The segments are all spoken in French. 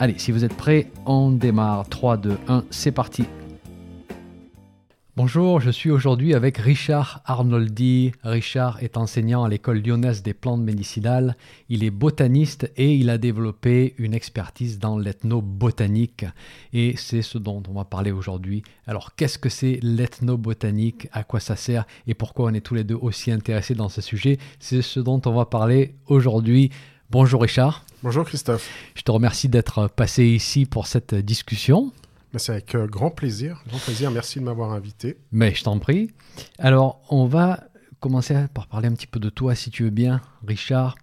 Allez, si vous êtes prêts, on démarre. 3, 2, 1, c'est parti. Bonjour, je suis aujourd'hui avec Richard Arnoldi. Richard est enseignant à l'école lyonnaise des plantes médicinales. Il est botaniste et il a développé une expertise dans l'ethnobotanique. Et c'est ce dont on va parler aujourd'hui. Alors, qu'est-ce que c'est l'ethnobotanique? À quoi ça sert? Et pourquoi on est tous les deux aussi intéressés dans ce sujet? C'est ce dont on va parler aujourd'hui. Bonjour Richard. Bonjour Christophe. Je te remercie d'être passé ici pour cette discussion. C'est avec euh, grand plaisir, grand plaisir. Merci de m'avoir invité. Mais je t'en prie. Alors, on va commencer par parler un petit peu de toi, si tu veux bien, Richard.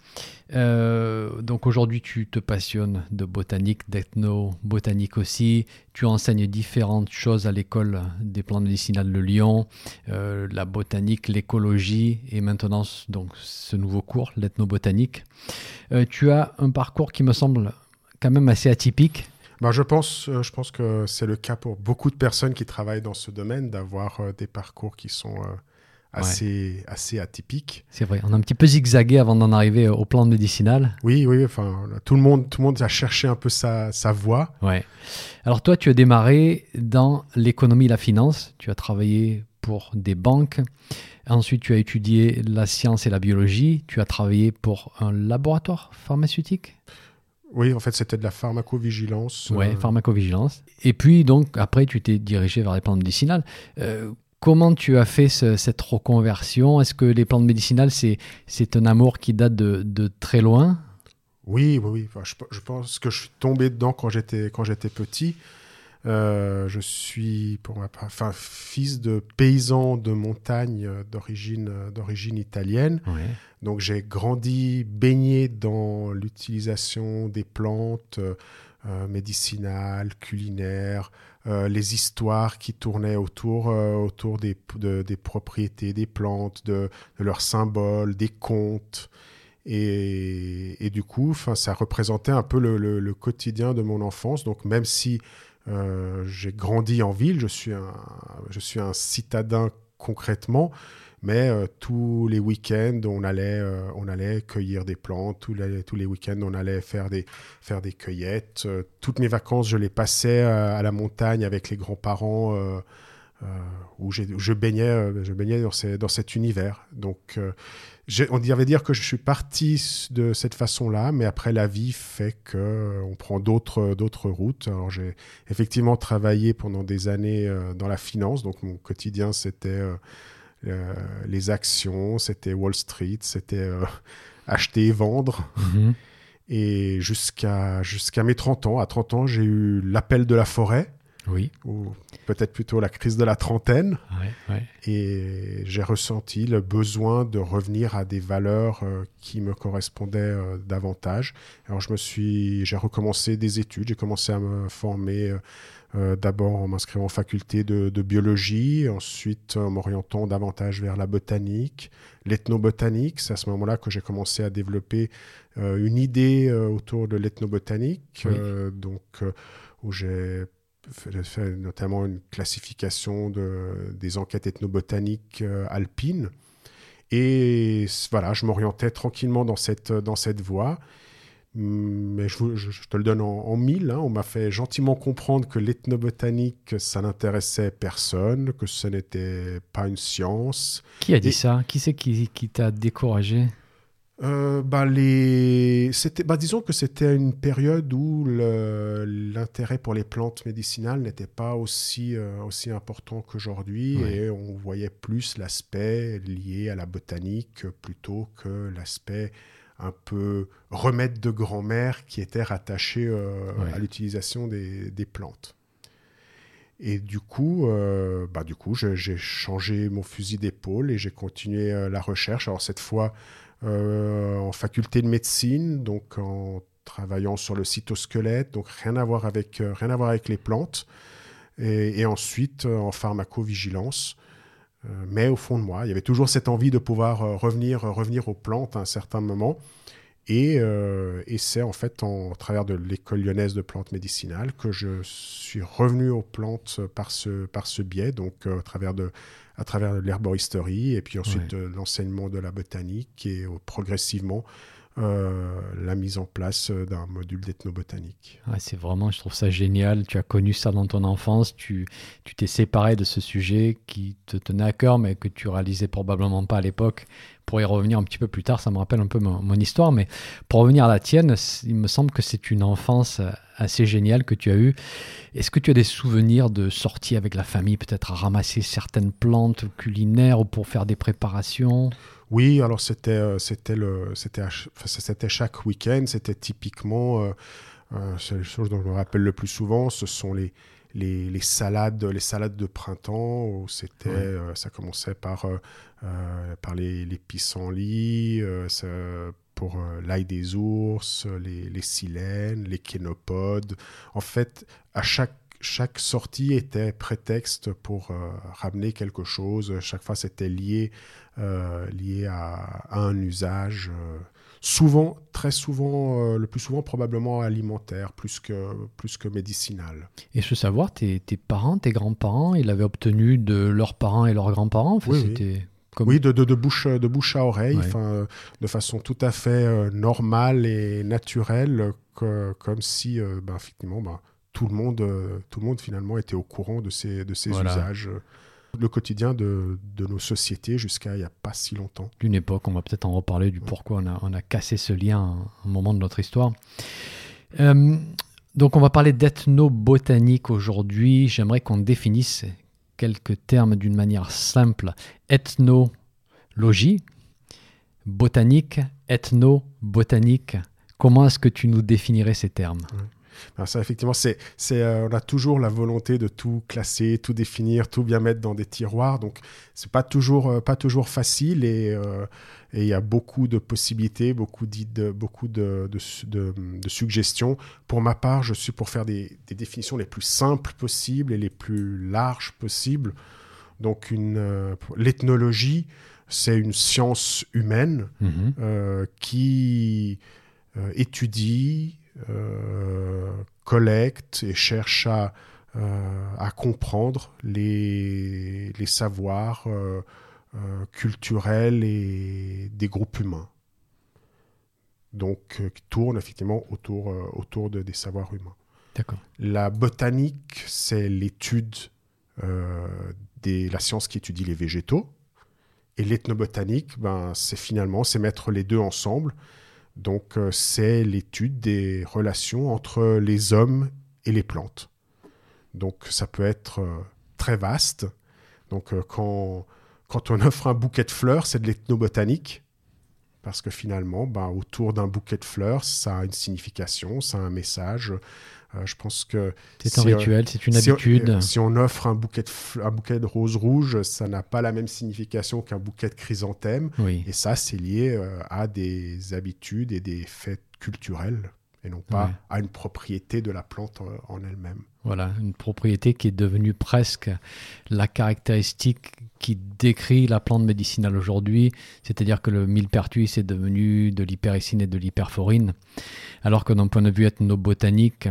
Euh, donc aujourd'hui, tu te passionnes de botanique, d'ethno-botanique aussi. Tu enseignes différentes choses à l'école des plantes médicinales de Lyon, euh, la botanique, l'écologie et maintenant donc ce nouveau cours, l'ethnobotanique. Euh, tu as un parcours qui me semble quand même assez atypique. Ben, je, pense, je pense que c'est le cas pour beaucoup de personnes qui travaillent dans ce domaine, d'avoir des parcours qui sont assez, assez atypique. C'est vrai, on a un petit peu zigzagué avant d'en arriver au plan médicinal. Oui, oui, enfin, tout le monde, tout le monde a cherché un peu sa, sa voie. Ouais. Alors toi, tu as démarré dans l'économie et la finance, tu as travaillé pour des banques, ensuite tu as étudié la science et la biologie, tu as travaillé pour un laboratoire pharmaceutique oui, en fait, c'était de la pharmacovigilance. Oui, euh... pharmacovigilance. Et puis, donc, après, tu t'es dirigé vers les plantes médicinales. Euh, Comment tu as fait cette reconversion? Est-ce que les plantes médicinales, c'est, c'est un amour qui date de, de très loin? Oui, oui, oui. je, pense que je suis tombé dedans quand j'étais, quand j'étais petit. Euh, je suis pour ma enfin, fils de paysan de montagne d'origine, d'origine italienne. Donc j'ai grandi baigné dans l'utilisation des plantes euh, médicinales, culinaires, euh, les histoires qui tournaient autour, euh, autour des, propriétés des plantes, de, leurs symboles, des contes. Et, du coup, ça représentait un peu le, quotidien de mon enfance. Donc même si euh, j'ai grandi en ville, je suis un citadin concrètement, mais euh, tous les week-ends, on allait, euh, on allait cueillir des plantes. Tous les, week-ends, on allait faire des, faire des cueillettes. Euh, toutes mes vacances, je les passais à la montagne avec les grands-parents où je baignais, je baignais dans, dans cet univers. Donc, on devait dire que je suis parti de cette façon-là, mais après la vie fait que on prend d'autres d'autres routes. Alors j'ai effectivement travaillé pendant des années dans la finance, donc mon quotidien c'était les actions, c'était Wall Street, c'était euh, acheter et vendre. Mhm. Et jusqu'à jusqu'à mes 30 ans, à 30 ans, j'ai eu l'appel de la forêt. Oui. Ou peut-être plutôt la crise de la trentaine. Et j'ai ressenti le besoin de revenir à des valeurs euh, qui me correspondaient davantage. Alors je me suis, j'ai recommencé des études, j'ai commencé à me former euh, d'abord en m'inscrivant en faculté de, biologie, ensuite en m'orientant davantage vers la botanique, l'ethnobotanique. C'est à ce moment-là que j'ai commencé à développer euh, une idée euh, autour de l'ethnobotanique, donc où j'ai fait notamment une classification de, des enquêtes ethnobotaniques alpines. Et voilà, je m'orientais tranquillement dans cette, dans cette voie. Mais je, te le donne en, mille. Hein. On m'a fait gentiment comprendre que l'ethnobotanique, ça n'intéressait personne, que ce n'était pas une science. Qui a dit ça? Qui c'est qui, qui t'a découragé? Euh, bah les... bah disons que c'était une période où l'intérêt pour les plantes médicinales n'était pas aussi, euh, aussi important qu'aujourd'hui et on voyait plus l'aspect lié à la botanique plutôt que l'aspect un peu remède de grand-mère qui était rattaché euh, à l'utilisation des, plantes. Et du coup, euh, bah, du coup, j'ai changé mon fusil d'épaule et j'ai continué euh, la recherche. Alors cette fois en faculté de médecine, donc en travaillant sur le cytosquelette, donc rien à voir avec rien à voir avec les plantes. et, ensuite en pharmacovigilance. Mais au fond de moi, il y avait toujours cette envie de pouvoir revenir, revenir aux plantes à un certain moment. Et, et c'est en fait en travers de l'école lyonnaise de plantes médicinales que je suis revenu aux plantes par ce, par ce biais, donc à travers de à travers l'herboristerie et puis ensuite l'enseignement de la botanique et progressivement euh, la mise en place euh, d'un module d'ethnobotanique. c'est vraiment, je trouve ça génial. Tu as connu ça dans ton enfance, tu t'es séparé de ce sujet qui te tenait à cœur, mais que tu réalisais probablement pas à l'époque. Pour y revenir un petit peu plus tard, ça me rappelle un peu mon, histoire, mais pour revenir à la tienne, il me semble que c'est une enfance assez géniale que tu as eue. Est-ce que tu as des souvenirs de sorties avec la famille, peut-être à ramasser certaines plantes culinaires ou pour faire des préparations? Oui, alors c'était euh, c'était le c'était c'était chaque week-end, c'était typiquement euh, euh, c'est la chose dont je me rappelle le plus souvent, ce sont les les, les salades les salades de printemps où c'était ça commençait par par les, les pissenlits pour l'ail des ours, les, les silènes, les kénopodes. En fait, à chaque chaque sortie était prétexte pour ramener quelque chose. Chaque fois, c'était lié euh, lié à, un usage euh, souvent, très souvent, euh, le plus souvent probablement alimentaire, plus que, plus que médicinal. Et veux savoir, tes, tes parents, tes grands-parents, ils l'avaient obtenu de leurs parents et leurs grands-parents? Oui, Comme... oui de, de, de, bouche, de bouche à oreille, de façon tout à fait normale et naturelle, comme si, ben, effectivement, ben, tout, le monde, tout le monde finalement était au courant de ces, de ces usages le quotidien de, nos sociétés jusqu'à il n'y a pas si longtemps. D'une époque, on va peut-être en reparler du pourquoi on a, cassé ce lien à un moment de notre histoire. Euh, donc on va parler d'ethnobotanique aujourd'hui. J'aimerais qu'on définisse quelques termes d'une manière simple. Ethnologie, botanique, ethnobotanique. Comment est-ce que tu nous définirais ces termes? Ça, effectivement, c'est, c'est, euh, on a toujours la volonté de tout classer, tout définir, tout bien mettre dans des tiroirs. Donc, c'est pas toujours, euh, pas toujours facile euh, et il y a beaucoup de possibilités, beaucoup, de, beaucoup de, de, de, suggestions. Pour ma part, je suis pour faire des, des, définitions les plus simples possibles et les plus larges possibles. Donc, une, l'ethnologie, c'est une science humaine mm-hmm. qui étudie, collecte et cherche à, euh, à comprendre les, les savoirs euh, culturels et des groupes humains. Donc, qui tourne effectivement autour, autour de, des savoirs humains. D'accord. La botanique, c'est l'étude de la science qui étudie les végétaux. Et l'ethnobotanique, ben, c'est finalement, c'est mettre les deux ensemble donc, euh, c'est l'étude des relations entre les hommes et les plantes. Donc, ça peut être euh, très vaste. Donc, euh, quand, quand on offre un bouquet de fleurs, c'est de l'ethnobotanique. Parce que finalement, ben, autour d'un bouquet de fleurs, ça a une signification, ça a un message, je pense que c'est un rituel, c'est une habitude. Euh, si on offre un bouquet de, un bouquet de roses rouges, ça n'a pas la même signification qu'un bouquet de chrysanthèmes. Et ça, c'est lié euh, à des habitudes et des fêtes culturelles et non pas à une propriété de la plante en elle-même. Voilà, une propriété qui est devenue presque la caractéristique qui décrit la plante médicinale aujourd'hui, c'est-à-dire que le millepertuis est devenu de l'hypericine et de l'hyperforine, alors que d'un point de vue ethnobotanique,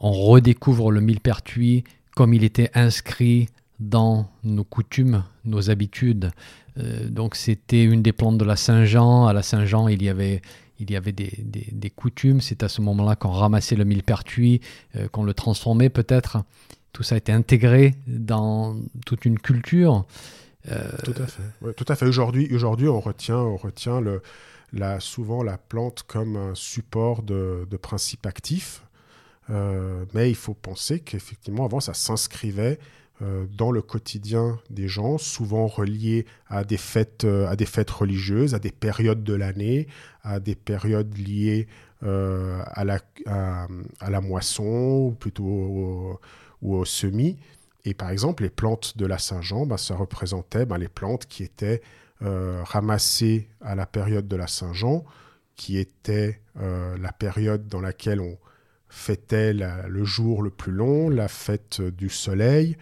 on redécouvre le millepertuis comme il était inscrit dans nos coutumes, nos habitudes. Euh, donc c'était une des plantes de la Saint-Jean. À la Saint-Jean, il y avait, il y avait des, coutumes. C'est à ce moment-là qu'on ramassait le millepertuis, euh, qu'on le transformait peut-être. Tout ça a été intégré dans toute une culture. Euh, tout à fait. tout à fait. Aujourd'hui, on retient, on retient la, souvent la plante comme un support de, de principe actif. Euh, mais il faut penser qu'effectivement, avant, ça s'inscrivait euh, dans le quotidien des gens, souvent relié à des fêtes, euh, à des fêtes religieuses, à des périodes de l'année, à des périodes liées à, la, à, la moisson ou plutôt au, au semis. Et par exemple, les plantes de la Saint-Jean, bah, ça représentait bah, les plantes qui étaient ramassées à la période de la Saint-Jean, qui était la période dans laquelle on, fêtait le jour le plus long, la fête du soleil,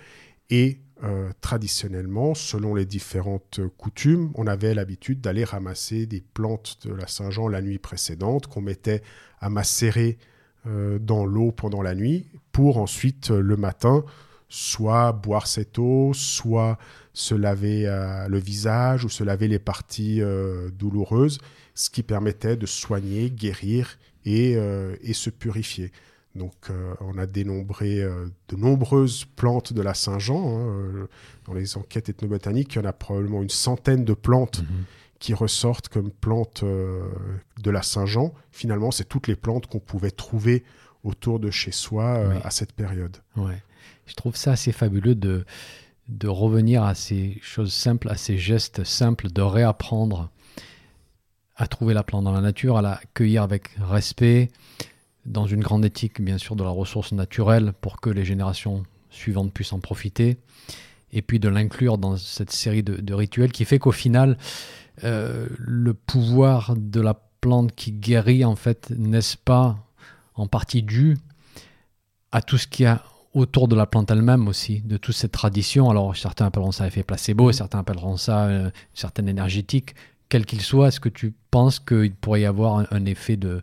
et euh, traditionnellement, selon les différentes coutumes, on avait l'habitude d'aller ramasser des plantes de la Saint-Jean la nuit précédente qu'on mettait à macérer euh, dans l'eau pendant la nuit pour ensuite le matin soit boire cette eau, soit se laver le visage ou se laver les parties douloureuses, ce qui permettait de soigner, guérir et, et se purifier. Donc, euh, on a dénombré euh, de nombreuses plantes de la Saint-Jean. Hein, euh, dans les enquêtes ethnobotaniques, il y en a probablement une centaine de plantes mhm. qui ressortent comme plantes de la Saint-Jean. Finalement, c'est toutes les plantes qu'on pouvait trouver autour de chez soi à cette période. Ouais. Je trouve ça assez fabuleux de, de revenir à ces choses simples, à ces gestes simples, de réapprendre à trouver la plante dans la nature, à la cueillir avec respect, dans une grande éthique, bien sûr, de la ressource naturelle pour que les générations suivantes puissent en profiter, et puis de l'inclure dans cette série de, rituels qui fait qu'au final, euh, le pouvoir de la plante qui guérit, en fait, n'est-ce pas en partie dû à tout ce qu'il y a autour de la plante elle-même aussi, de toute cette tradition. Alors certains appelleront ça effet placebo, certains appelleront ça euh, certaine énergétique. Quel qu'il soit, est-ce que tu penses qu'il pourrait y avoir un effet de,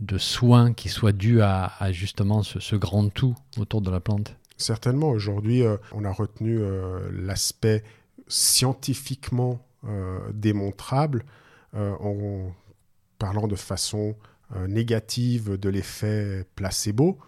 de soins qui soient dus à, justement ce, grand tout autour de la plante? Certainement, aujourd'hui, euh, on a retenu euh, l'aspect scientifiquement euh, démontrable en parlant de façon négative de l'effet placebo,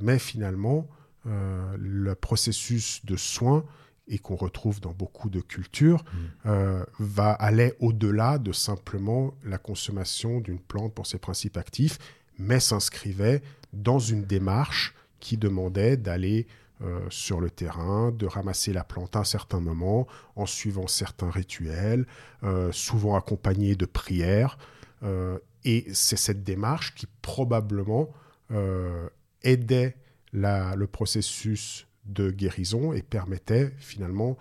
mais finalement, le processus de soins et qu'on retrouve dans beaucoup de cultures, mm. euh, va aller au-delà de simplement la consommation d'une plante pour ses principes actifs, mais s'inscrivait dans une démarche qui demandait d'aller euh, sur le terrain, de ramasser la plante à un certain moment, en suivant certains rituels, euh, souvent accompagnés de prières. et c'est cette démarche qui probablement aidait la, le processus de guérison et permettait finalement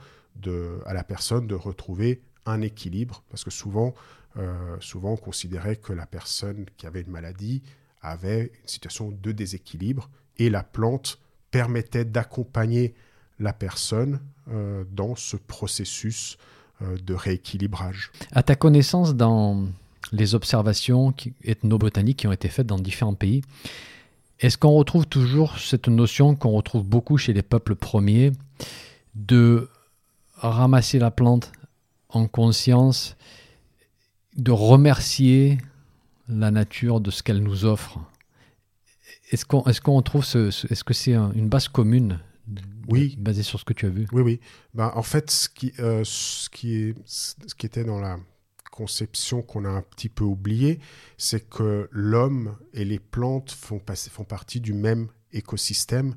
à la personne de retrouver un équilibre, parce que souvent, euh, souvent on considérait que la personne qui avait une maladie avait une situation de déséquilibre, et la plante permettait d'accompagner la personne euh, dans ce processus euh, de rééquilibrage. À ta connaissance, dans les observations ethnobotaniques qui ont été faites dans différents pays, est-ce qu'on retrouve toujours cette notion qu'on retrouve beaucoup chez les peuples premiers de ramasser la plante en conscience, de remercier la nature de ce qu'elle nous offre? Est-ce qu'on est qu'on trouve ce, est-ce que c'est une base commune oui. basée sur ce que tu as vu? Oui, oui. Ben, en fait, ce qui, euh, ce, qui est, ce qui était dans la conception qu'on a un petit peu oubliée, c'est que l'homme et les plantes font, partie du même écosystème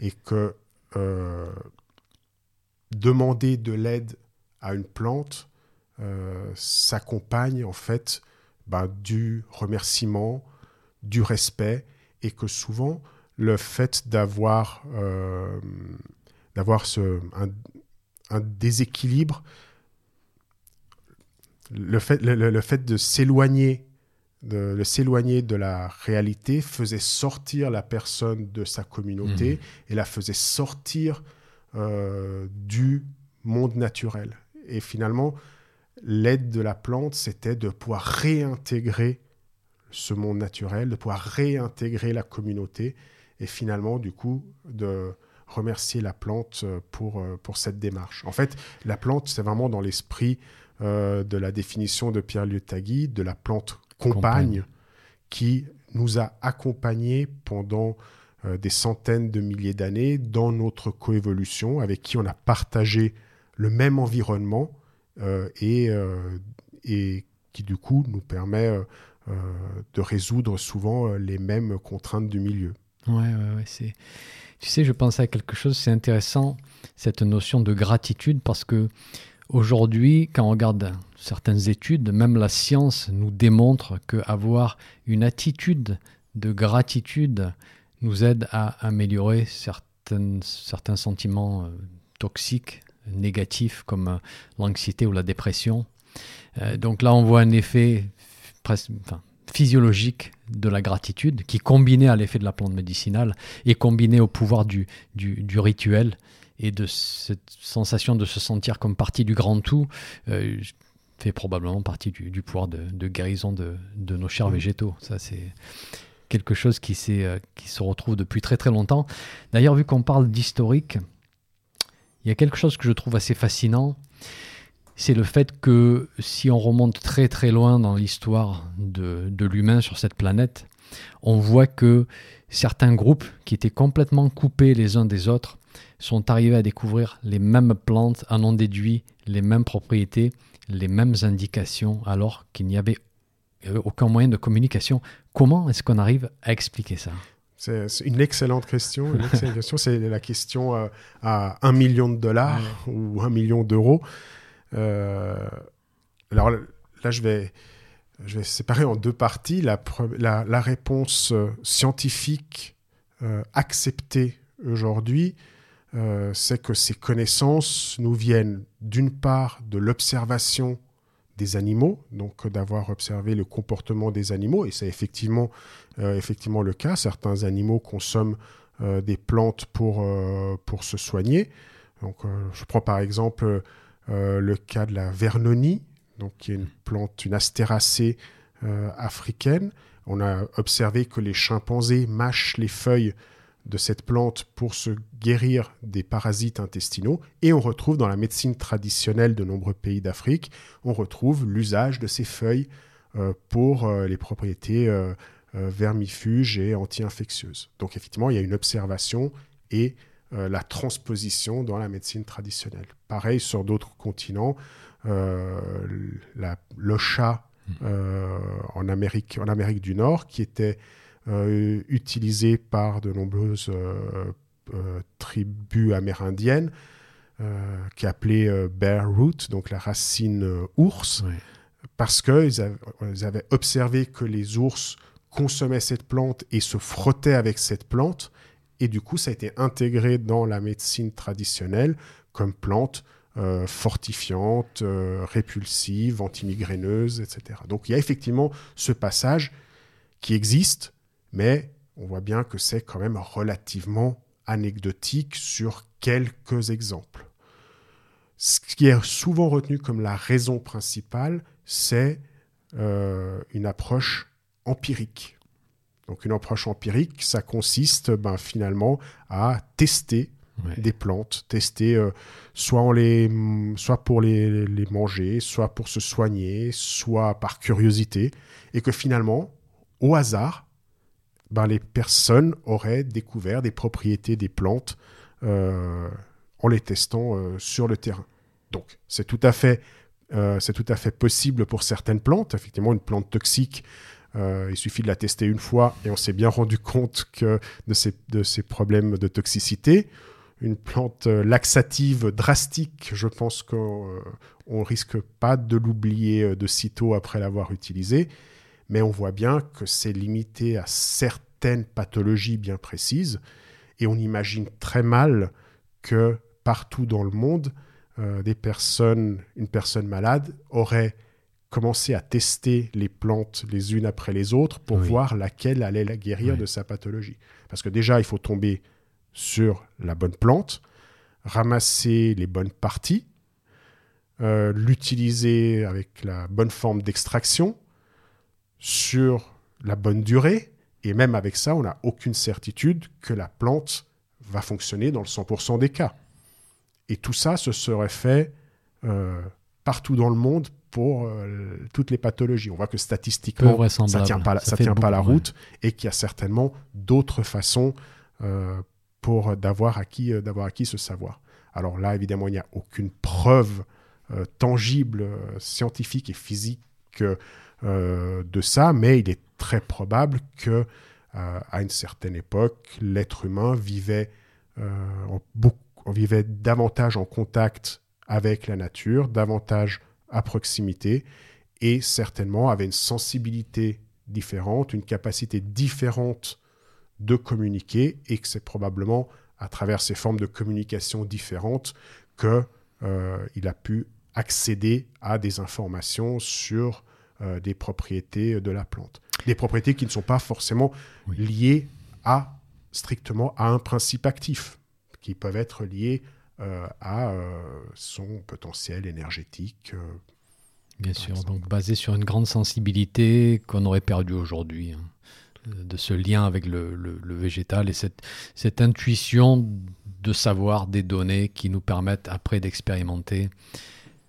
et que euh, demander de l'aide à une plante euh, s'accompagne en fait bah, du remerciement, du respect et que souvent le fait d'avoir euh, d'avoir un, déséquilibre le fait, le, fait de s'éloigner de, s'éloigner de la réalité faisait sortir la personne de sa communauté mmh. et la faisait sortir euh, du monde naturel. Et finalement, l'aide de la plante, c'était de pouvoir réintégrer ce monde naturel, de pouvoir réintégrer la communauté et finalement, du coup, de remercier la plante pour, euh, pour cette démarche. En fait, la plante, c'est vraiment dans l'esprit euh, de la définition de Pierre Liotagui de la plante compagne, qui nous a accompagnés pendant euh, des centaines de milliers d'années dans notre coévolution, avec qui on a partagé le même environnement euh, et, et qui du coup nous permet de résoudre souvent les mêmes contraintes du milieu. Ouais, ouais, ouais c'est. Tu sais, je pensais à quelque chose, c'est intéressant, cette notion de gratitude, parce que Aujourd'hui, quand on regarde certaines études, même la science nous démontre qu'avoir une attitude de gratitude nous aide à améliorer certains sentiments euh, toxiques, négatifs, comme euh, l'anxiété ou la dépression. Euh, donc là, on voit un effet physiologique de la gratitude qui, combiné à l'effet de la plante médicinale et combiné au pouvoir du, rituel et de cette sensation de se sentir comme partie du grand tout, euh, fait probablement partie du, pouvoir de, guérison de, de, nos chers végétaux. Ça, c'est quelque chose qui, euh, qui se retrouve depuis très très longtemps. D'ailleurs, vu qu'on parle d'historique, il y a quelque chose que je trouve assez fascinant c'est le fait que si on remonte très très loin dans l'histoire de, l'humain sur cette planète, on voit que certains groupes qui étaient complètement coupés les uns des autres sont arrivés à découvrir les mêmes plantes, en ont déduit les mêmes propriétés, les mêmes indications, alors qu'il n'y avait euh, aucun moyen de communication. Comment est-ce qu'on arrive à expliquer ça? C'est une excellente question. C'est la question euh, à un million de dollars ou un million d'euros. Euh, alors là, je vais, je vais séparer en deux parties. La, la, réponse scientifique euh, acceptée aujourd'hui, c'est que ces connaissances nous viennent d'une part de l'observation des animaux, donc d'avoir observé le comportement des animaux, et c'est effectivement, effectivement le cas. Certains animaux consomment des plantes pour, pour se soigner. Donc, je prends par exemple euh, le cas de la vernonie, donc qui est une plante, une astéracée euh, africaine. On a observé que les chimpanzés mâchent les feuilles de cette plante pour se guérir des parasites intestinaux. Et on retrouve dans la médecine traditionnelle de nombreux pays d'Afrique, on retrouve l'usage de ces feuilles euh, pour les propriétés vermifuges et anti-infectieuses. Donc effectivement, il y a une observation et euh, la transposition dans la médecine traditionnelle. Pareil sur d'autres continents, euh, la, le chat euh, en, Amérique, en Amérique du Nord, qui était utilisé par de nombreuses tribus amérindiennes, qui appelait bear root, donc la racine ours, parce qu'ils avaient observé que les ours consommaient cette plante et se frottaient avec cette plante, et du coup, ça a été intégré dans la médecine traditionnelle comme plante euh, fortifiante, euh, répulsive, antimigraineuse, etc. Donc il y a effectivement ce passage qui existe, mais on voit bien que c'est quand même relativement anecdotique sur quelques exemples. Ce qui est souvent retenu comme la raison principale, c'est euh, une approche empirique. Donc une approche empirique, ça consiste ben, finalement à tester des plantes, tester euh, soit, les, soit pour les, manger, soit pour se soigner, soit par curiosité, et que finalement, au hasard, ben, les personnes auraient découvert des propriétés des plantes euh, en les testant euh, sur le terrain. Donc c'est tout à fait c'est tout à fait possible pour certaines plantes. Effectivement, une plante toxique, euh, il suffit de la tester une fois et on s'est bien rendu compte que de ces, de ces problèmes de toxicité. Une plante euh, laxative drastique, je pense qu'on ne euh, risque pas de l'oublier de sitôt après l'avoir utilisée, mais on voit bien que c'est limité à certaines pathologies bien précises. Et on imagine très mal que partout dans le monde, des personnes, une personne malade aurait commencer à tester les plantes les unes après les autres pour voir laquelle allait la guérir de sa pathologie. Parce que déjà, il faut tomber sur la bonne plante, ramasser les bonnes parties, euh, l'utiliser avec la bonne forme d'extraction, sur la bonne durée, et même avec ça, on n'a aucune certitude que la plante va fonctionner dans le 100% des cas. Et tout ça, se serait fait euh, partout dans le monde pour euh, toutes les pathologies. On voit que statistiquement, ça ne tient pas, ça, tient pas la route et qu'il y a certainement d'autres façons euh, pour d'avoir acquis, d'avoir acquis ce savoir. Alors là, évidemment, il n'y a aucune preuve tangible, scientifique et physique de ça, mais il est très probable que à une certaine époque, l'être humain vivait, beaucoup, vivait davantage en contact avec la nature, davantage à proximité et certainement avait une sensibilité différente, une capacité différente de communiquer et que c'est probablement à travers ces formes de communication différentes que euh, il a pu accéder à des informations sur euh, des propriétés de la plante. Des propriétés qui ne sont pas forcément liées à strictement à un principe actif, qui peuvent être liées euh, à euh, son potentiel énergétique. Bien sûr, donc basé sur une grande sensibilité qu'on aurait perdue aujourd'hui, hein, de ce lien avec le, le, végétal et cette, cette intuition de savoir des données qui nous permettent après d'expérimenter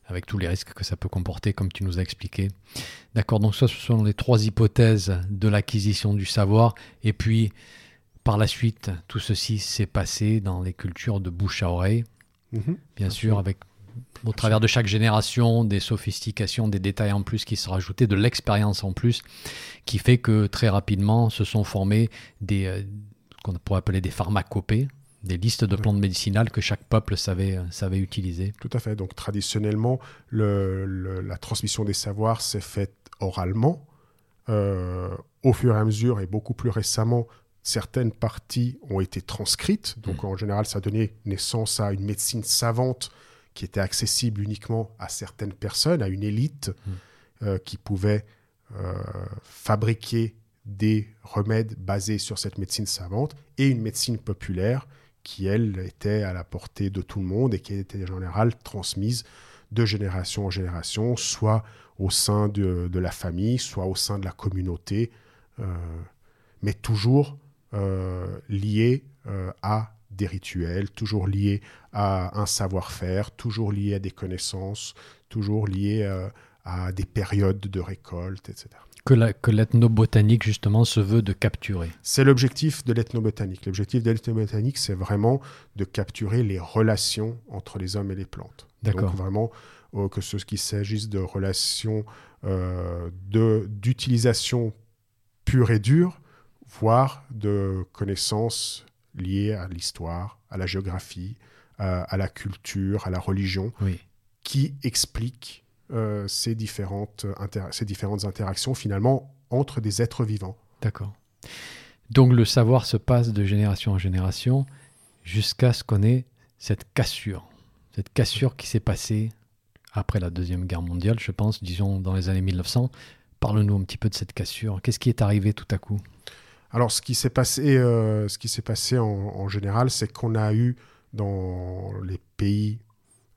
avec tous les risques que ça peut comporter, comme tu nous as expliqué. D'accord, donc ça, ce sont les trois hypothèses de l'acquisition du savoir. Et puis, par la suite, tout ceci s'est passé dans les cultures de bouche à oreille, mhm. bien sûr, avec au travers de chaque génération, des sophistications, des détails en plus qui se rajoutaient, de l'expérience en plus, qui fait que très rapidement se sont formés des, euh, ce qu'on pourrait appeler des pharmacopées, des listes de plantes médicinales que chaque peuple savait, savait utiliser. Tout à fait. Donc traditionnellement, la transmission des savoirs s'est faite oralement. Euh, au fur et à mesure, et beaucoup plus récemment, certaines parties ont été transcrites. Donc mm. en général, ça a donné naissance à une médecine savante qui était accessible uniquement à certaines personnes, à une élite mm. euh, qui pouvait euh, fabriquer des remèdes basés sur cette médecine savante et une médecine populaire qui, elle, était à la portée de tout le monde et qui était en général transmise de génération en génération, soit au sein de, la famille, soit au sein de la communauté, euh, mais toujours euh, liée euh, à des rituels, toujours lié à un savoir-faire, toujours lié à des connaissances, toujours lié à des périodes de récolte, etc que l'ethnobotanique, justement, se veut de capturer. C'est l'objectif de l'ethnobotanique. L'objectif de l'ethnobotanique, c'est vraiment de capturer les relations entre les hommes et les plantes. D'accord. Donc vraiment, euh, que ce qu'il s'agisse de relations euh, d'utilisation pure et dure, voire de connaissances liées à l'histoire, à la géographie, à, la culture, à la religion, qui expliquent euh, ces, différentes ces différentes interactions finalement entre des êtres vivants. D'accord. Donc le savoir se passe de génération en génération jusqu'à ce qu'on ait cette cassure, cette cassure qui s'est passée après la Deuxième Guerre mondiale, je pense, disons dans les années 1900. Parle-nous un petit peu de cette cassure. Qu'est-ce qui est arrivé tout à coup? Alors, ce qui s'est passé, euh, ce qui s'est passé en, général, c'est qu'on a eu dans les pays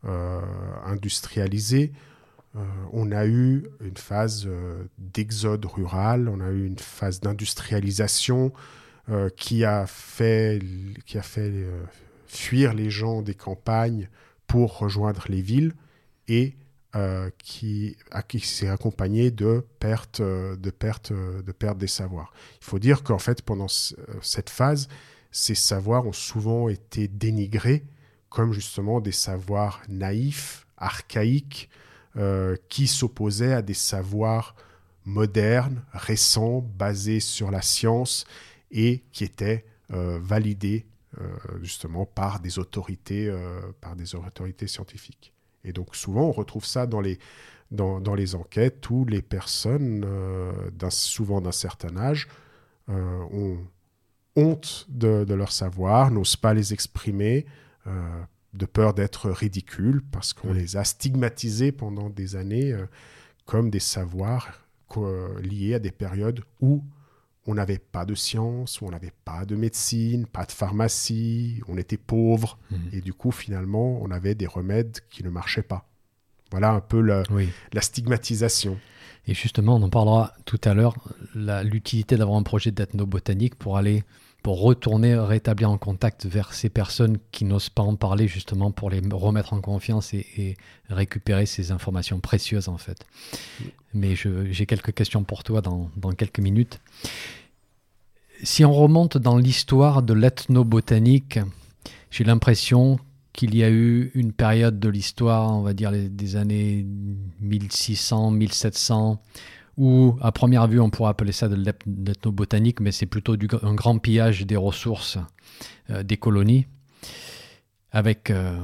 euh, industrialisés euh, on a eu une phase euh, d'exode rural, on a eu une phase d'industrialisation euh, qui a fait, qui a fait fuir les gens des campagnes pour rejoindre les villes et qui, qui s'est accompagné de pertes de perte, de perte des savoirs. Il faut dire qu'en fait, pendant cette phase, ces savoirs ont souvent été dénigrés comme justement des savoirs naïfs, archaïques, euh, qui s'opposait à des savoirs modernes, récents, basés sur la science et qui étaient euh, validés euh, justement par des autorités, par des autorités scientifiques. Et donc souvent on retrouve ça dans les, dans, dans les enquêtes où les personnes, souvent d'un certain âge, ont honte de, de leur savoir, n'osent pas les exprimer, de peur d'être ridicules, parce qu'on les a stigmatisés pendant des années euh, comme des savoirs liés à des périodes où on n'avait pas de science, où on n'avait pas de médecine, pas de pharmacie, on était pauvre, mhm. et du coup, finalement, on avait des remèdes qui ne marchaient pas. Voilà un peu la, la stigmatisation. Et justement, on en parlera tout à l'heure, l'utilité d'avoir un projet d'ethnobotanique pour aller pour retourner, rétablir en contact vers ces personnes qui n'osent pas en parler, justement pour les remettre en confiance et, récupérer ces informations précieuses, en fait. Mais j'ai quelques questions pour toi dans, dans, quelques minutes. Si on remonte dans l'histoire de l'ethnobotanique, j'ai l'impression qu'il y a eu une période de l'histoire, on va dire des années 1600, 1700, ou à première vue on pourrait appeler ça de l'ethnobotanique, mais c'est plutôt du, un grand pillage des ressources euh, des colonies, avec euh,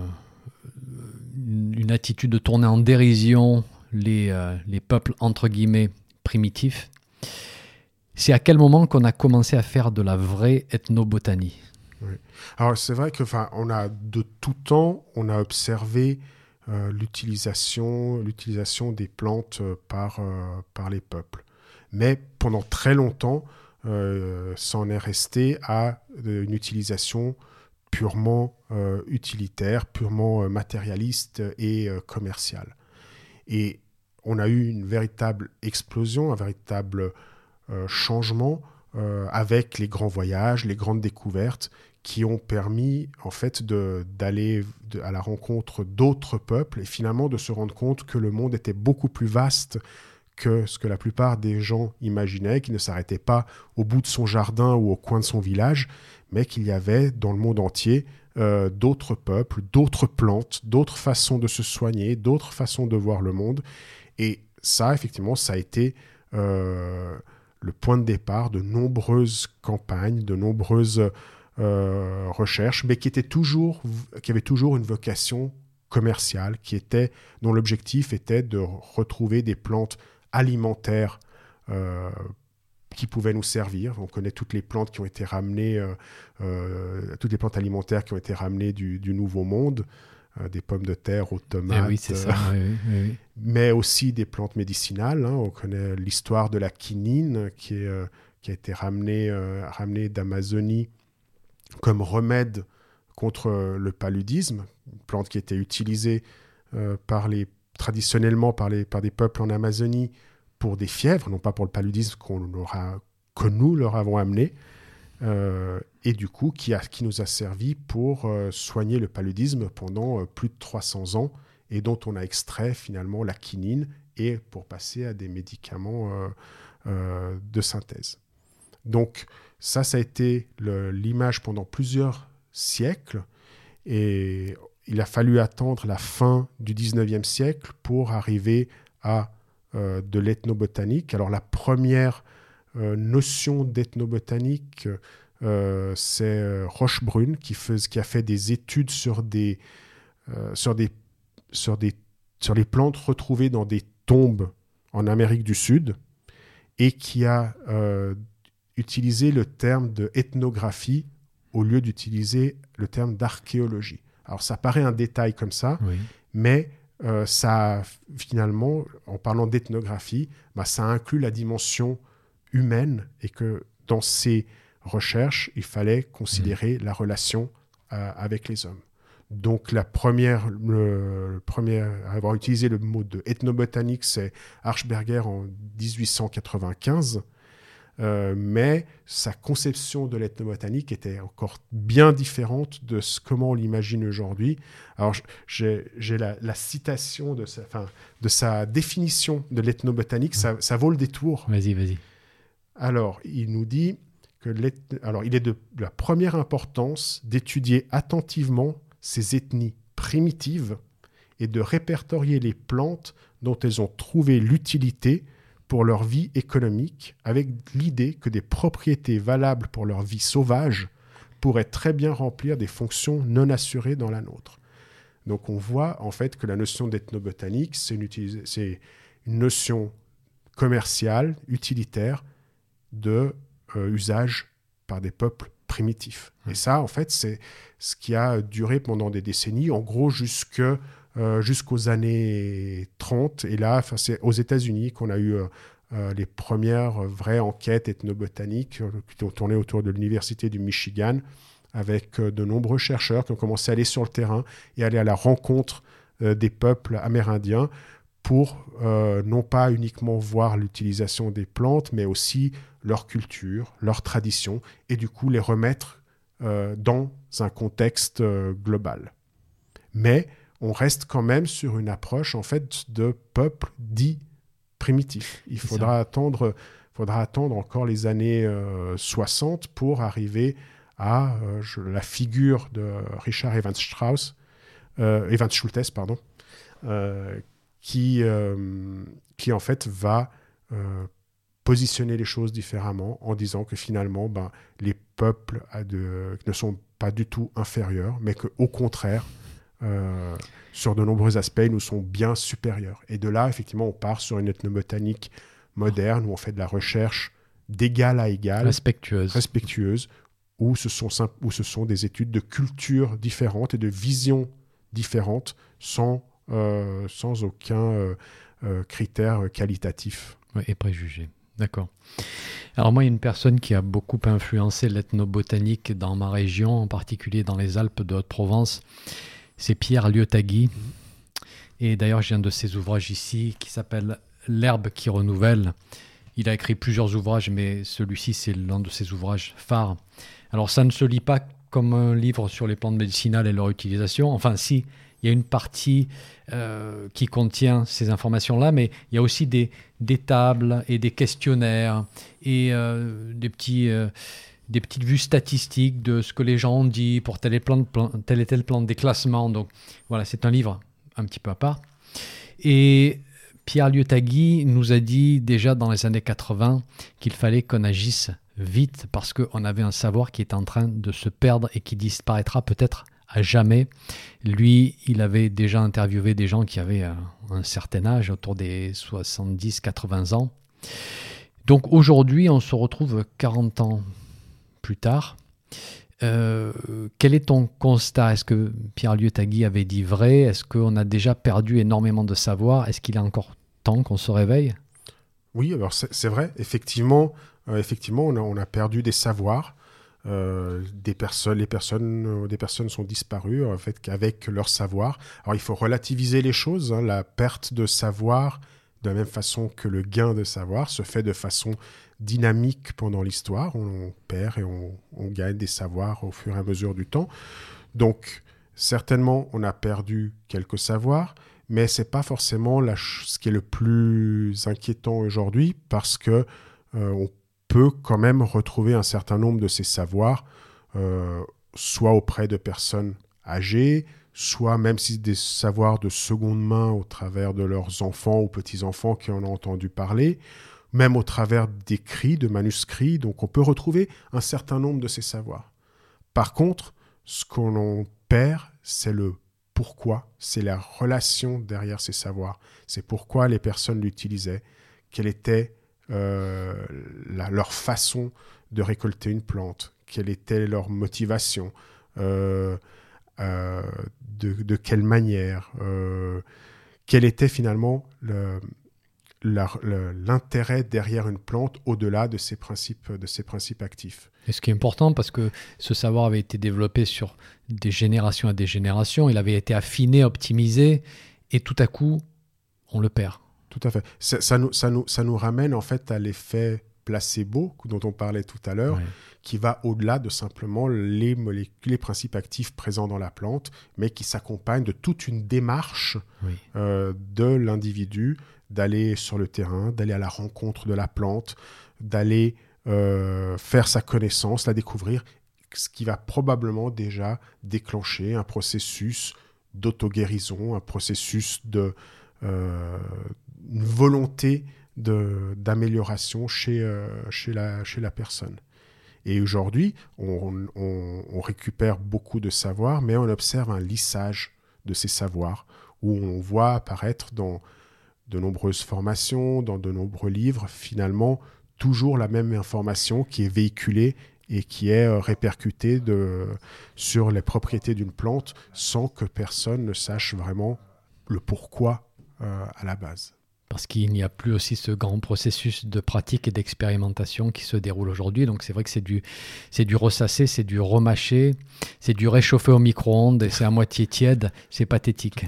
une attitude de tourner en dérision les, euh, les peuples entre guillemets primitifs. C'est à quel moment qu'on a commencé à faire de la vraie ethnobotanie? Alors c'est vrai que, on a de tout temps, on a observé l'utilisation, l'utilisation des plantes par, par les peuples. Mais pendant très longtemps, ça en est resté à une utilisation purement utilitaire, purement matérialiste et commerciale. Et on a eu une véritable explosion, un véritable euh, changement euh, avec les grands voyages, les grandes découvertes qui ont permis en fait d'aller à la rencontre d'autres peuples et finalement de se rendre compte que le monde était beaucoup plus vaste que ce que la plupart des gens imaginaient, qui ne s'arrêtait pas au bout de son jardin ou au coin de son village, mais qu'il y avait dans le monde entier euh, d'autres peuples, d'autres plantes, d'autres façons de se soigner, d'autres façons de voir le monde. Et ça, effectivement, ça a été euh, le point de départ de nombreuses campagnes, de nombreuses euh, recherches, mais qui, étaient toujours, qui avaient toujours une vocation commerciale, qui était, dont l'objectif était de retrouver des plantes alimentaires euh, qui pouvaient nous servir. On connaît toutes les plantes qui ont été ramenées, toutes les plantes alimentaires qui ont été ramenées du Nouveau Monde. Euh, des pommes de terre aux tomates, oui, ça. Euh, mais aussi des plantes médicinales. Hein. On connaît l'histoire de la quinine qui, est, euh, qui a été ramenée, ramenée d'Amazonie comme remède contre le paludisme, une plante qui était utilisée les, traditionnellement par, les, par des peuples en Amazonie pour des fièvres, non pas pour le paludisme aura, que nous leur avons amené. Euh, et du coup qui, a, qui, nous a servi pour euh, soigner le paludisme pendant euh, plus de 300 ans et dont on a extrait finalement la quinine et pour passer à des médicaments de synthèse. Donc ça, ça a été l'image pendant plusieurs siècles et il a fallu attendre la fin du 19e siècle pour arriver à de l'ethnobotanique. Alors la première euh, notion d'ethnobotanique, euh, c'est euh, Rochebrune qui, a fait des études sur des, sur, des, sur, des, sur les plantes retrouvées dans des tombes en Amérique du Sud et qui a utilisé le terme de ethnographie au lieu d'utiliser le terme d'archéologie. Alors ça paraît un détail comme ça, mais ça finalement, en parlant d'ethnographie, bah, ça inclut la dimension humaine et que dans ces recherches, il fallait considérer mmh. la relation euh, avec les hommes. Donc la première, le, premier à avoir utilisé le mot de ethnobotanique, c'est Archberger en 1895. Euh, mais sa conception de l'ethnobotanique était encore bien différente de ce, comment on l'imagine aujourd'hui. Alors, j'ai la, citation de sa, de sa définition de l'ethnobotanique, ça, ça vaut le détour. Vas-y, vas-y. Alors, il nous dit que alors, il est de la première importance d'étudier attentivement ces ethnies primitives et de répertorier les plantes dont elles ont trouvé l'utilité pour leur vie économique, avec l'idée que des propriétés valables pour leur vie sauvage pourraient très bien remplir des fonctions non assurées dans la nôtre. Donc on voit en fait que la notion d'ethnobotanique, c'est une, une notion commerciale, utilitaire, de euh, usage par des peuples primitifs. Et ça, en fait, c'est ce qui a duré pendant des décennies, en gros jusque, jusqu'aux années 30. Et là, c'est aux États-Unis qu'on a eu euh, les premières vraies enquêtes ethnobotaniques qui ont tourné autour de l'Université du Michigan, avec de nombreux chercheurs qui ont commencé à aller sur le terrain et aller à la rencontre des peuples amérindiens pour non pas uniquement voir l'utilisation des plantes, mais aussi leur culture, leur tradition, et du coup les remettre euh, dans un contexte euh, global. Mais on reste quand même sur une approche en fait de peuple dit primitif. Il faudra attendre, faudra attendre encore les années 60 euh, pour arriver à la figure de Richard Evans Strauss, Evans Schultes, pardon, qui, qui en fait va positionner les choses différemment en disant que finalement, ben, les peuples ne sont pas du tout inférieurs, mais qu'au contraire, euh, sur de nombreux aspects, nous sont bien supérieurs. Et de là, effectivement, on part sur une ethnobotanique moderne où on fait de la recherche d'égal à égal, respectueuse, respectueuse où, ce sont où ce sont des études de cultures différentes et de visions différentes sans sans aucun critère qualitatif. et préjugé. D'accord. Alors moi, il y a une personne qui a beaucoup influencé l'ethnobotanique dans ma région, en particulier dans les Alpes de Haute-Provence. C'est Pierre Liotagui. Et d'ailleurs, j'ai un de ses ouvrages ici qui s'appelle L'herbe qui renouvelle. Il a écrit plusieurs ouvrages, mais celui-ci, c'est l'un de ses ouvrages phares. Alors ça ne se lit pas comme un livre sur les plantes médicinales et leur utilisation. Enfin, si, il y a une partie euh, qui contient ces informations-là, mais il y a aussi des, des tables et des questionnaires et euh, des, petits, euh, des petites vues statistiques de ce que les gens ont dit pour tel et, plan, tel et tel plan, des classements. Donc voilà, c'est un livre un petit peu à part. Et Pierre Liotagui nous a dit déjà dans les années 80 qu'il fallait qu'on agisse vite parce qu'on avait un savoir qui est en train de se perdre et qui disparaîtra peut-être à jamais. Lui, il avait déjà interviewé des gens qui avaient un certain âge, autour des 70-80 ans. Donc aujourd'hui, on se retrouve 40 ans plus tard. Euh, quel est ton constat? Est-ce que Pierre Lieu-Tagui avait dit vrai? Est-ce qu'on a déjà perdu énormément de savoir? Est-ce qu'il est encore temps qu'on se réveille? Oui, alors c'est vrai. Effectivement, euh, effectivement on a, perdu des savoirs. Euh, des personnes, les personnes, des personnes sont disparues en fait qu'avec leur savoir. Alors il faut relativiser les choses. Hein. La perte de savoir, de la même façon que le gain de savoir, se fait de façon dynamique pendant l'histoire. On, perd et on, gagne des savoirs au fur et à mesure du temps. Donc certainement, on a perdu quelques savoirs, mais c'est pas forcément ce qui est le plus inquiétant aujourd'hui parce que euh, on peut quand même retrouver un certain nombre de ces savoirs, euh, soit auprès de personnes âgées, soit même si des savoirs de seconde main au travers de leurs enfants ou petits-enfants qui en ont entendu parler, même au travers d'écrits, de manuscrits. Donc on peut retrouver un certain nombre de ces savoirs. Par contre, ce qu'on perd, c'est le pourquoi, c'est la relation derrière ces savoirs. C'est pourquoi les personnes l'utilisaient, quelle était euh, leur façon de récolter une plante, quelle était leur motivation, euh, euh, de, quelle manière, quel était finalement l'intérêt derrière une plante au-delà de ses principes de ses principes actifs. Et ce qui est important parce que ce savoir avait été développé sur des générations à des générations, il avait été affiné, optimisé, et tout à coup, on le perd. Tout à fait. Ça, nous, ça, nous, ça nous ramène en fait à l'effet placebo dont on parlait tout à l'heure, qui va au-delà de simplement les, les principes actifs présents dans la plante, mais qui s'accompagne de toute une démarche euh, de l'individu d'aller sur le terrain, d'aller à la rencontre de la plante, d'aller euh, faire sa connaissance, la découvrir, ce qui va probablement déjà déclencher un processus d'auto-guérison, un processus de, euh, volonté d'amélioration chez, euh, chez, la, chez la personne. Et aujourd'hui, on, on, récupère beaucoup de savoirs, mais on observe un lissage de ces savoirs, où on voit apparaître dans de nombreuses formations, dans de nombreux livres, finalement, toujours la même information qui est véhiculée et qui est euh, répercutée de, sur les propriétés d'une plante sans que personne ne sache vraiment le pourquoi euh, à la base parce qu'il n'y a plus aussi ce grand processus de pratique et d'expérimentation qui se déroule aujourd'hui. Donc c'est vrai que c'est du, c'est du ressasser, c'est du remâcher, c'est du réchauffer au micro-ondes et c'est à moitié tiède. C'est pathétique.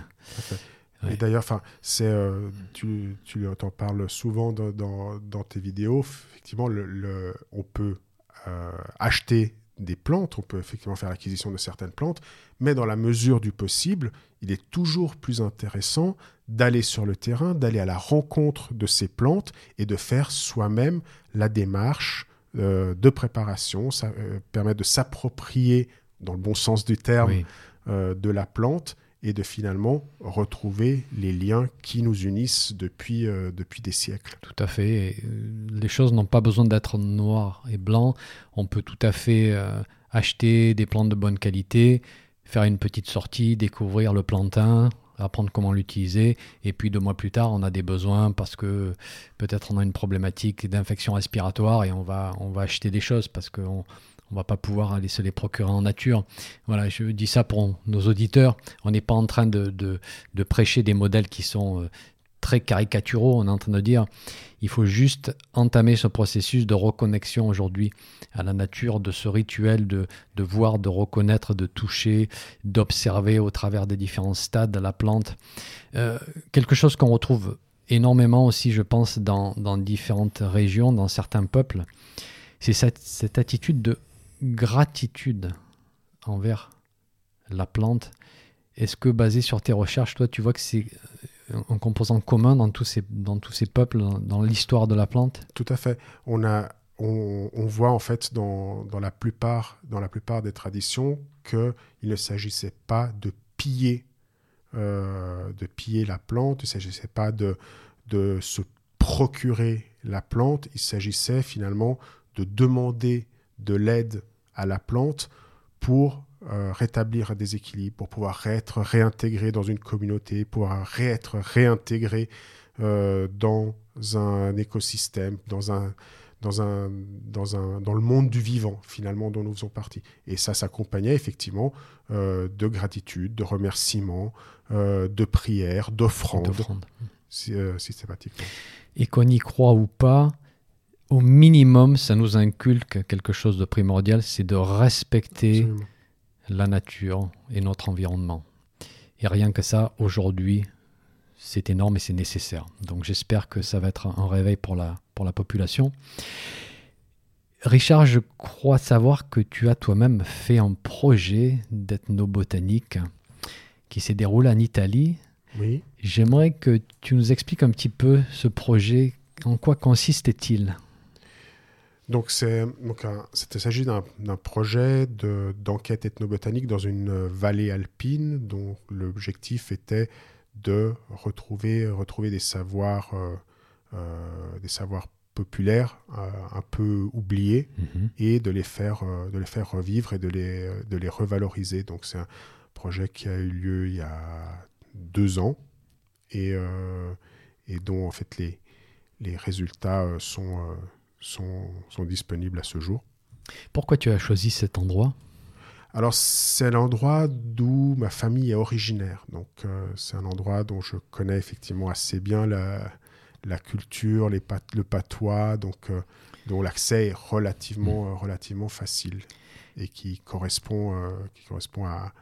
Et d'ailleurs, enfin, c'est, euh, tu, tu en parles souvent dans, dans, tes vidéos. Effectivement, le, on peut euh, acheter des plantes, on peut effectivement faire l'acquisition de certaines plantes, mais dans la mesure du possible, il est toujours plus intéressant d'aller sur le terrain, d'aller à la rencontre de ces plantes et de faire soi-même la démarche euh, de préparation. Ça permet de s'approprier, dans le bon sens du terme, de la plante et de finalement retrouver les liens qui nous unissent depuis, depuis des siècles. Tout à fait. Les choses n'ont pas besoin d'être noires et blancs. On peut tout à fait acheter des plantes de bonne qualité, faire une petite sortie, découvrir le plantain, apprendre comment l'utiliser. Et puis deux mois plus tard, on a des besoins parce que peut-être on a une problématique d'infection respiratoire et on va, on va acheter des choses parce qu'on on va pas pouvoir aller se les procurer en nature. Voilà, je dis ça pour nos auditeurs. On n'est pas en train de, de, prêcher des modèles qui sont euh, très caricaturaux. On est en train de dire il faut juste entamer ce processus de reconnexion aujourd'hui à la nature, de ce rituel de, de voir, de reconnaître, de toucher, d'observer au travers des différents stades de la plante. Euh, quelque chose qu'on retrouve énormément aussi, je pense, dans, dans différentes régions, dans certains peuples, c'est cette, cette attitude de gratitude envers la plante. Est-ce que basé sur tes recherches, toi, tu vois que c'est un composant commun dans tous ces, dans tous ces peuples, dans, l'histoire de la plante? Tout à fait. On, a, on, on voit en fait dans, dans, la plupart, dans la plupart des traditions qu'il ne s'agissait pas de piller, euh, de piller la plante, il ne s'agissait pas de, de se procurer la plante, il s'agissait finalement de demander de l'aide à la plante pour euh, rétablir un déséquilibre, pour pouvoir être réintégré dans une communauté, pour être réintégré euh, dans un écosystème, dans un, dans, un, dans, un, dans le monde du vivant, finalement, dont nous faisons partie. Et ça s'accompagnait effectivement euh, de gratitude, de remerciements, de prières, d'offrandes, systématiquement. Et qu'on y croit ou pas, au minimum, ça nous inculque quelque chose de primordial, c'est de respecter la nature et notre environnement. Et rien que ça, aujourd'hui, c'est énorme et c'est nécessaire. Donc j'espère que ça va être un réveil pour la, pour la population. Richard, je crois savoir que tu as toi-même fait un projet d'ethnobotanique qui s'est déroulé en Italie. Oui. J'aimerais que tu nous expliques un petit peu ce projet. En quoi consistait-il donc, c'est, donc il s'agit d'un, projet d'enquête ethnobotanique dans une vallée alpine dont l'objectif était de retrouver, retrouver des savoirs, euh, euh, des savoirs populaires euh, un peu oubliés mhm. et de les, faire, de les faire revivre et de les, de les revaloriser. Donc, c'est un projet qui a eu lieu il y a deux ans et, et dont en fait les, les résultats sont sont, sont disponibles à ce jour. Pourquoi tu as choisi cet endroit? Alors c'est l'endroit d'où ma famille est originaire. Donc euh, c'est un endroit dont je connais effectivement assez bien la, la culture, les pat le patois, donc euh, dont l'accès est relativement, mm. euh, relativement facile et qui correspond, qui correspond à,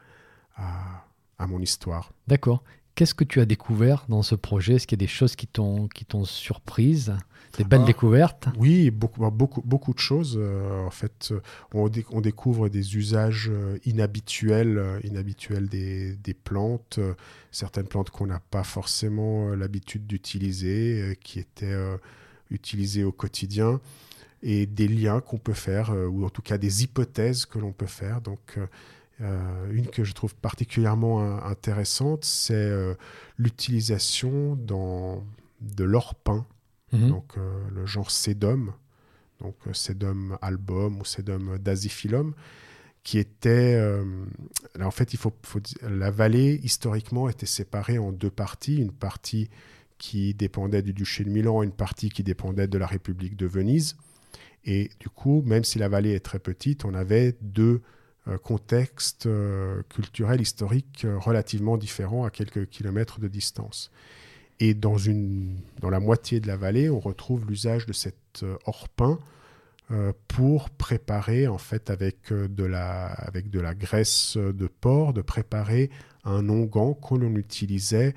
à, à mon histoire. D'accord. Qu'est-ce que tu as découvert dans ce projet? Est-ce qu'il y a des choses qui t'ont surprise? Des belles ah, découvertes Oui, beaucoup, bah, beaucoup, beaucoup de choses. Euh, en fait, on, on, découvre des usages euh, inhabituels, euh, inhabituels des, des plantes, certaines plantes qu'on n'a pas forcément l'habitude d'utiliser, qui étaient utilisées au quotidien, et des liens qu'on peut faire, ou en tout cas des hypothèses que l'on peut faire. Donc, une que je trouve particulièrement intéressante, c'est l'utilisation de l'or peint Mhm. donc euh, le genre Sedum, donc euh, Sedum album ou Sedum dasiphyllum, qui était. Euh, en fait, il faut, la vallée, historiquement, était séparée en deux parties. Une partie qui dépendait du duché de Milan, une partie qui dépendait de la République de Venise. Et du coup, même si la vallée est très petite, on avait deux contextes culturels, historiques relativement différents à quelques kilomètres de distance. Et dans, une, dans la moitié de la vallée, on retrouve l'usage de cet euh, orpin euh, pour préparer, en fait, avec, euh, de la, avec de la graisse de porc, de préparer un onguent que l'on utilisait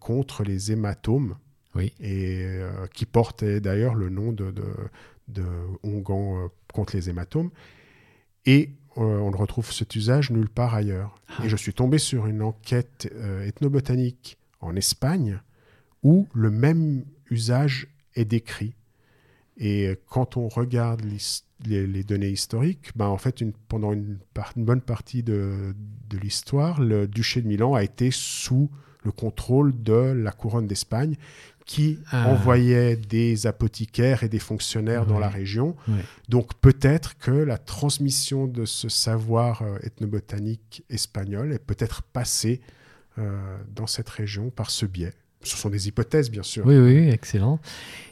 contre les hématomes. Oui. Et qui portait d'ailleurs le nom de, de, de onguent contre les hématomes. Et on ne retrouve cet usage nulle part ailleurs. Ah. Et je suis tombé sur une enquête ethnobotanique en Espagne où le même usage est décrit. Et quand on regarde les, données historiques, ben en fait, une, pendant une, bonne partie de, l'histoire, le duché de Milan a été sous le contrôle de la couronne d'Espagne, qui ah. envoyait des apothicaires et des fonctionnaires dans la région. Donc peut-être que la transmission de ce savoir euh, ethnobotanique espagnol est peut-être passée euh, dans cette région par ce biais Ce sont des hypothèses, bien sûr. Oui, oui, excellent.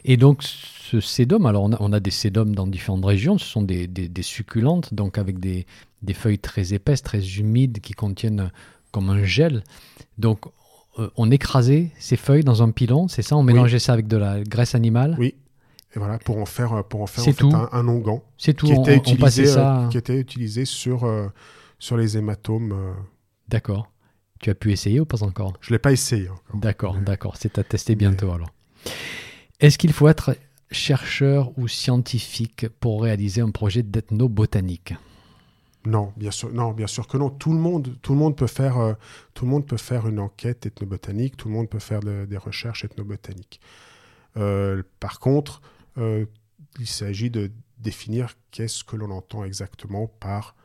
Et donc, ce sédum, alors on a, on a des sédums dans différentes régions, ce sont des, des- des succulentes, donc avec des, des feuilles très épaisses, très humides, qui contiennent comme un gel. Donc, euh, on écrasait ces feuilles dans un pilon, c'est ça? On mélangeait ça avec de la graisse animale? Oui. Et voilà, pour en faire, pour en faire en fait, un, un onguent C'est tout, qui, on, était on utilisé, ça... euh, qui était utilisé sur, euh, sur les hématomes. D'accord. Tu as pu essayer ou pas encore? Je ne l'ai pas essayé encore. D'accord, Mais- d'accord. C'est à tester bientôt alors. Est-ce qu'il faut être chercheur ou scientifique pour réaliser un projet d'ethnobotanique? Non, bien sûr, non, bien sûr que non. Tout le monde, tout le monde peut faire, euh, tout le monde peut faire une enquête ethnobotanique. Tout le monde peut faire de- des recherches ethnobotaniques. Euh, par contre, euh, il s'agit de définir qu'est-ce que l'on entend exactement par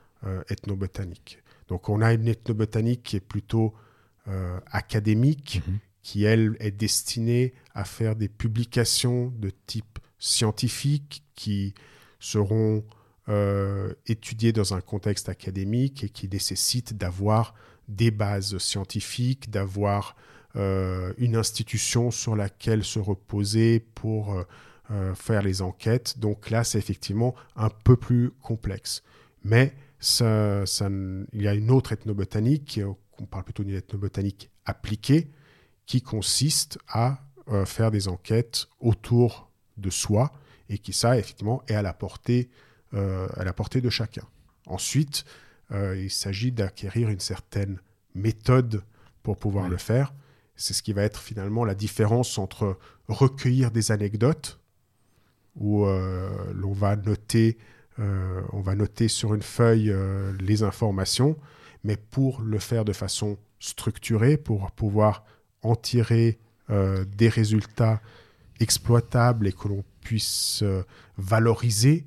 ethnobotanique. Donc, on a une ethnobotanique qui est plutôt euh, académique, Mhm. qui elle est destinée à faire des publications de type scientifique qui seront euh, étudiées dans un contexte académique et qui nécessitent d'avoir des bases scientifiques, d'avoir euh, une institution sur laquelle se reposer pour faire les enquêtes. Donc là, c'est effectivement un peu plus complexe. Mais ça, ça n- il y a une autre ethnobotanique, est- on parle plutôt d'une ethnobotanique appliquée, qui consiste à euh, faire des enquêtes autour de soi et qui, ça, effectivement, est à la portée, euh, à la portée de chacun. Ensuite, euh, il s'agit d'acquérir une certaine méthode pour pouvoir Ouais. le faire. C'est ce qui va être finalement la différence entre recueillir des anecdotes, où euh, l'on va noter, euh, on va noter sur une feuille euh, les informations, mais pour le faire de façon structurée, pour pouvoir en tirer euh, des résultats exploitables et que l'on puisse valoriser,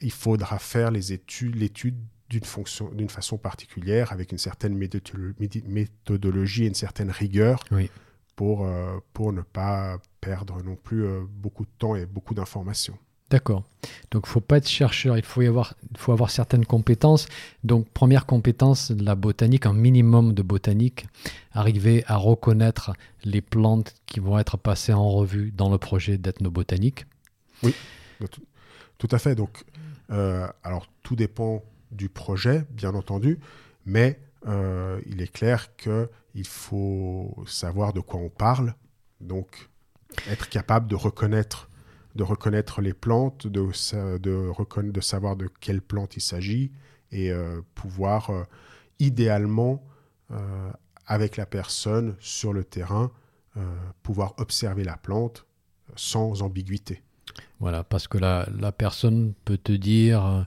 il faudra faire les études, l'étude d'une fonction, d'une façon particulière, avec une certaine méthodologie et une certaine rigueur, Oui. pour, pour ne pas perdre non plus beaucoup de temps et beaucoup d'informations. D'accord. Donc, il faut pas être chercheur, il faut, y avoir, faut avoir certaines compétences. Donc, première compétence, la botanique, un minimum de botanique, arriver à reconnaître les plantes qui vont être passées en revue dans le projet d'ethnobotanique. Tout, tout à fait. Donc, euh, alors, tout dépend du projet, bien entendu, mais euh, il est clair qu'il faut savoir de quoi on parle, donc être capable de reconnaître, de reconnaître les plantes, de, de, de savoir de quelle plante il s'agit et euh, pouvoir euh, idéalement, euh, avec la personne sur le terrain, pouvoir observer la plante sans ambiguïté. Voilà, parce que la, la personne peut te dire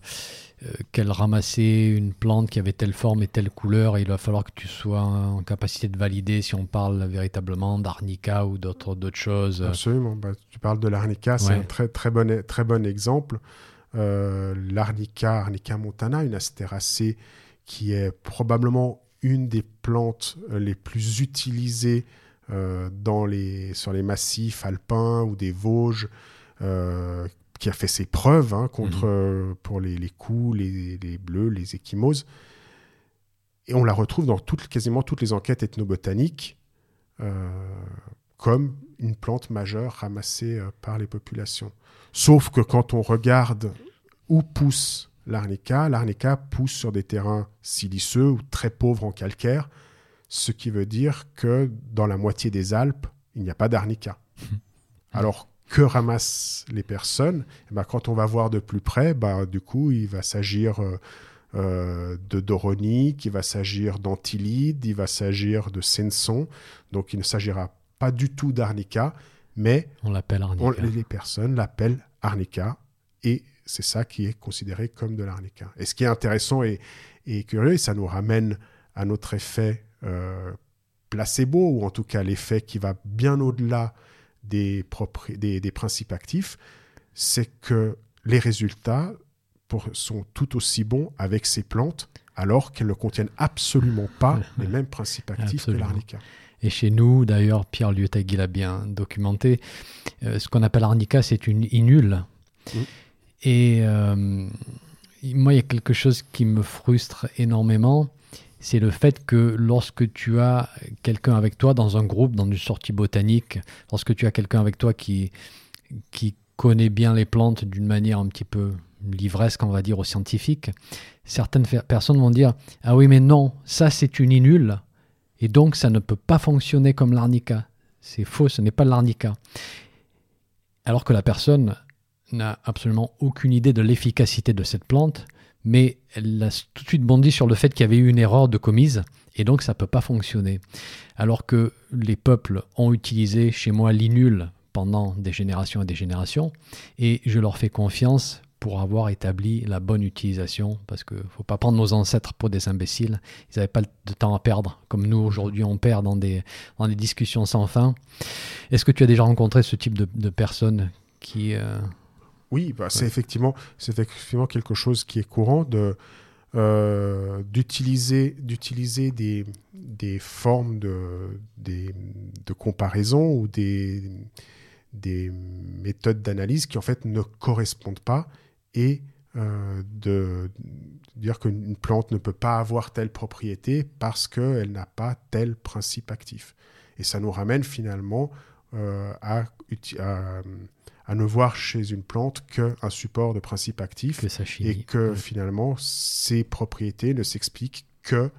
qu'elle ramassait une plante qui avait telle forme et telle couleur, et il va falloir que tu sois en capacité de valider si on parle véritablement d'arnica ou d'autres choses. Absolument. Bah, tu parles de l'arnica, c'est Ouais. un très, très, bon, très bon exemple. Euh, l'arnica, Arnica montana, une astéracée qui est probablement une des plantes euh, les plus utilisées euh, dans les, sur les massifs alpins ou des Vosges, euh, qui a fait ses preuves hein, contre, euh, pour les, les coups, les, les bleus, les échymoses. Et on la retrouve dans toutes, quasiment toutes les enquêtes ethnobotaniques euh, comme une plante majeure ramassée euh, par les populations. Sauf que quand on regarde où pousse l'arnica, l'arnica pousse sur des terrains siliceux ou très pauvres en calcaire, ce qui veut dire que dans la moitié des Alpes, il n'y a pas d'arnica. Alors, que ramassent les personnes Eh ben, Quand on va voir de plus près, bah, du coup, il va s'agir euh, euh, de doronique, il va s'agir d'antilide, il va s'agir de senson. Donc, il ne s'agira pas du tout d'arnica, mais On l'appelle les personnes l'appellent arnica et c'est ça qui est considéré comme de l'arnica. Et ce qui est intéressant et, et curieux, et ça nous ramène à notre effet euh, placebo, ou en tout cas l'effet qui va bien au-delà des, des, des principes actifs, c'est que les résultats pour- sont tout aussi bons avec ces plantes, alors qu'elles ne contiennent absolument pas les mêmes principes actifs Absolument. que l'arnica. Et chez nous, d'ailleurs, Pierre Liotagui l'a bien documenté, euh, ce qu'on appelle arnica, c'est une inule. Mm. Et euh, moi, il y a quelque chose qui me frustre énormément, c'est le fait que lorsque tu as quelqu'un avec toi dans un groupe, dans une sortie botanique, lorsque tu as quelqu'un avec toi qui, qui connaît bien les plantes d'une manière un petit peu livresque, on va dire, aux scientifiques, certaines personnes vont dire Ah oui, mais non, ça c'est une inule, et donc ça ne peut pas fonctionner comme l'arnica. C'est faux, ce n'est pas l'arnica. Alors que la personne n'a absolument aucune idée de l'efficacité de cette plante, mais elle a tout de suite bondi sur le fait qu'il y avait eu une erreur de commise, et donc ça ne peut pas fonctionner. Alors que les peuples ont utilisé chez moi l'inul pendant des générations et des générations, et je leur fais confiance pour avoir établi la bonne utilisation, parce qu'il ne faut pas prendre nos ancêtres pour des imbéciles, ils n'avaient pas de temps à perdre, comme nous aujourd'hui on perd dans des, dans des discussions sans fin. Est-ce que tu as déjà rencontré ce type de, personnes qui... Euh, oui, bah, c'est effectivement, c'est effectivement quelque chose qui est courant de euh, d'utiliser d'utiliser des, des formes de, des, de comparaison ou des, des méthodes d'analyse qui en fait ne correspondent pas et euh, de dire qu'une plante ne peut pas avoir telle propriété parce qu'elle n'a pas tel principe actif. Et ça nous ramène finalement euh, à, à à ne voir chez une plante qu'un support de principe actif et que finalement ses propriétés ne s'expliquent que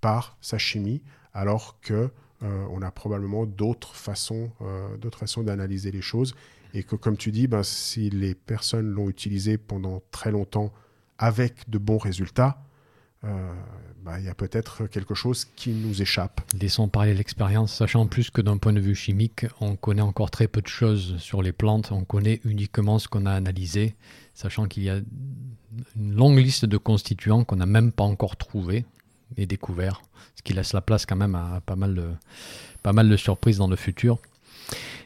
par sa chimie, alors que euh, on a probablement d'autres façons, euh, d'autres façons d'analyser les choses et que comme tu dis, ben, si les personnes l'ont utilisé pendant très longtemps avec de bons résultats, euh, bah, il y a peut-être quelque chose qui nous échappe. Laissons parler l'expérience, sachant plus que d'un point de vue chimique, on connaît encore très peu de choses sur les plantes, on connaît uniquement ce qu'on a analysé, sachant qu'il y a une longue liste de constituants qu'on n'a même pas encore trouvés et découverts, ce qui laisse la place quand même à pas mal de, pas mal de surprises dans le futur.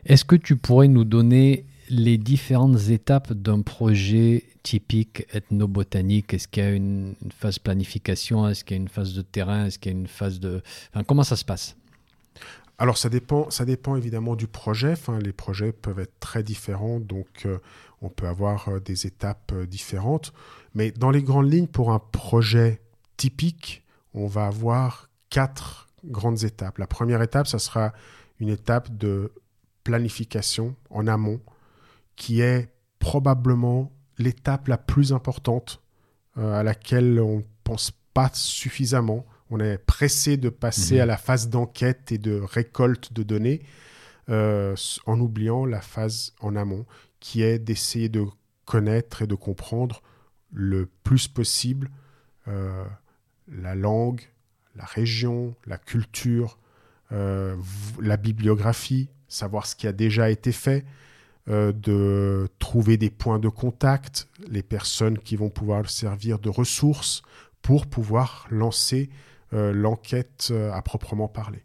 Est-ce que tu pourrais nous donner les différentes étapes d'un projet typique ethnobotanique? Est-ce qu'il y a une, phase planification? Est-ce qu'il y a une phase de terrain? Est-ce qu'il y a une phase de... comment ça se passe? Alors ça dépend, ça dépend évidemment du projet. Enfin, les projets peuvent être très différents, donc euh, on peut avoir euh, des étapes euh, différentes. Mais dans les grandes lignes, pour un projet typique, on va avoir quatre grandes étapes. La première étape, ça sera une étape de planification en amont qui est probablement l'étape la plus importante euh, à laquelle on ne pense pas suffisamment. On est pressé de passer mhm. à la phase d'enquête et de récolte de données euh, en oubliant la phase en amont, qui est d'essayer de connaître et de comprendre le plus possible euh, la langue, la région, la culture, la bibliographie, savoir ce qui a déjà été fait, euh, de trouver des points de contact, les personnes qui vont pouvoir servir de ressources pour pouvoir lancer euh, l'enquête euh, à proprement parler.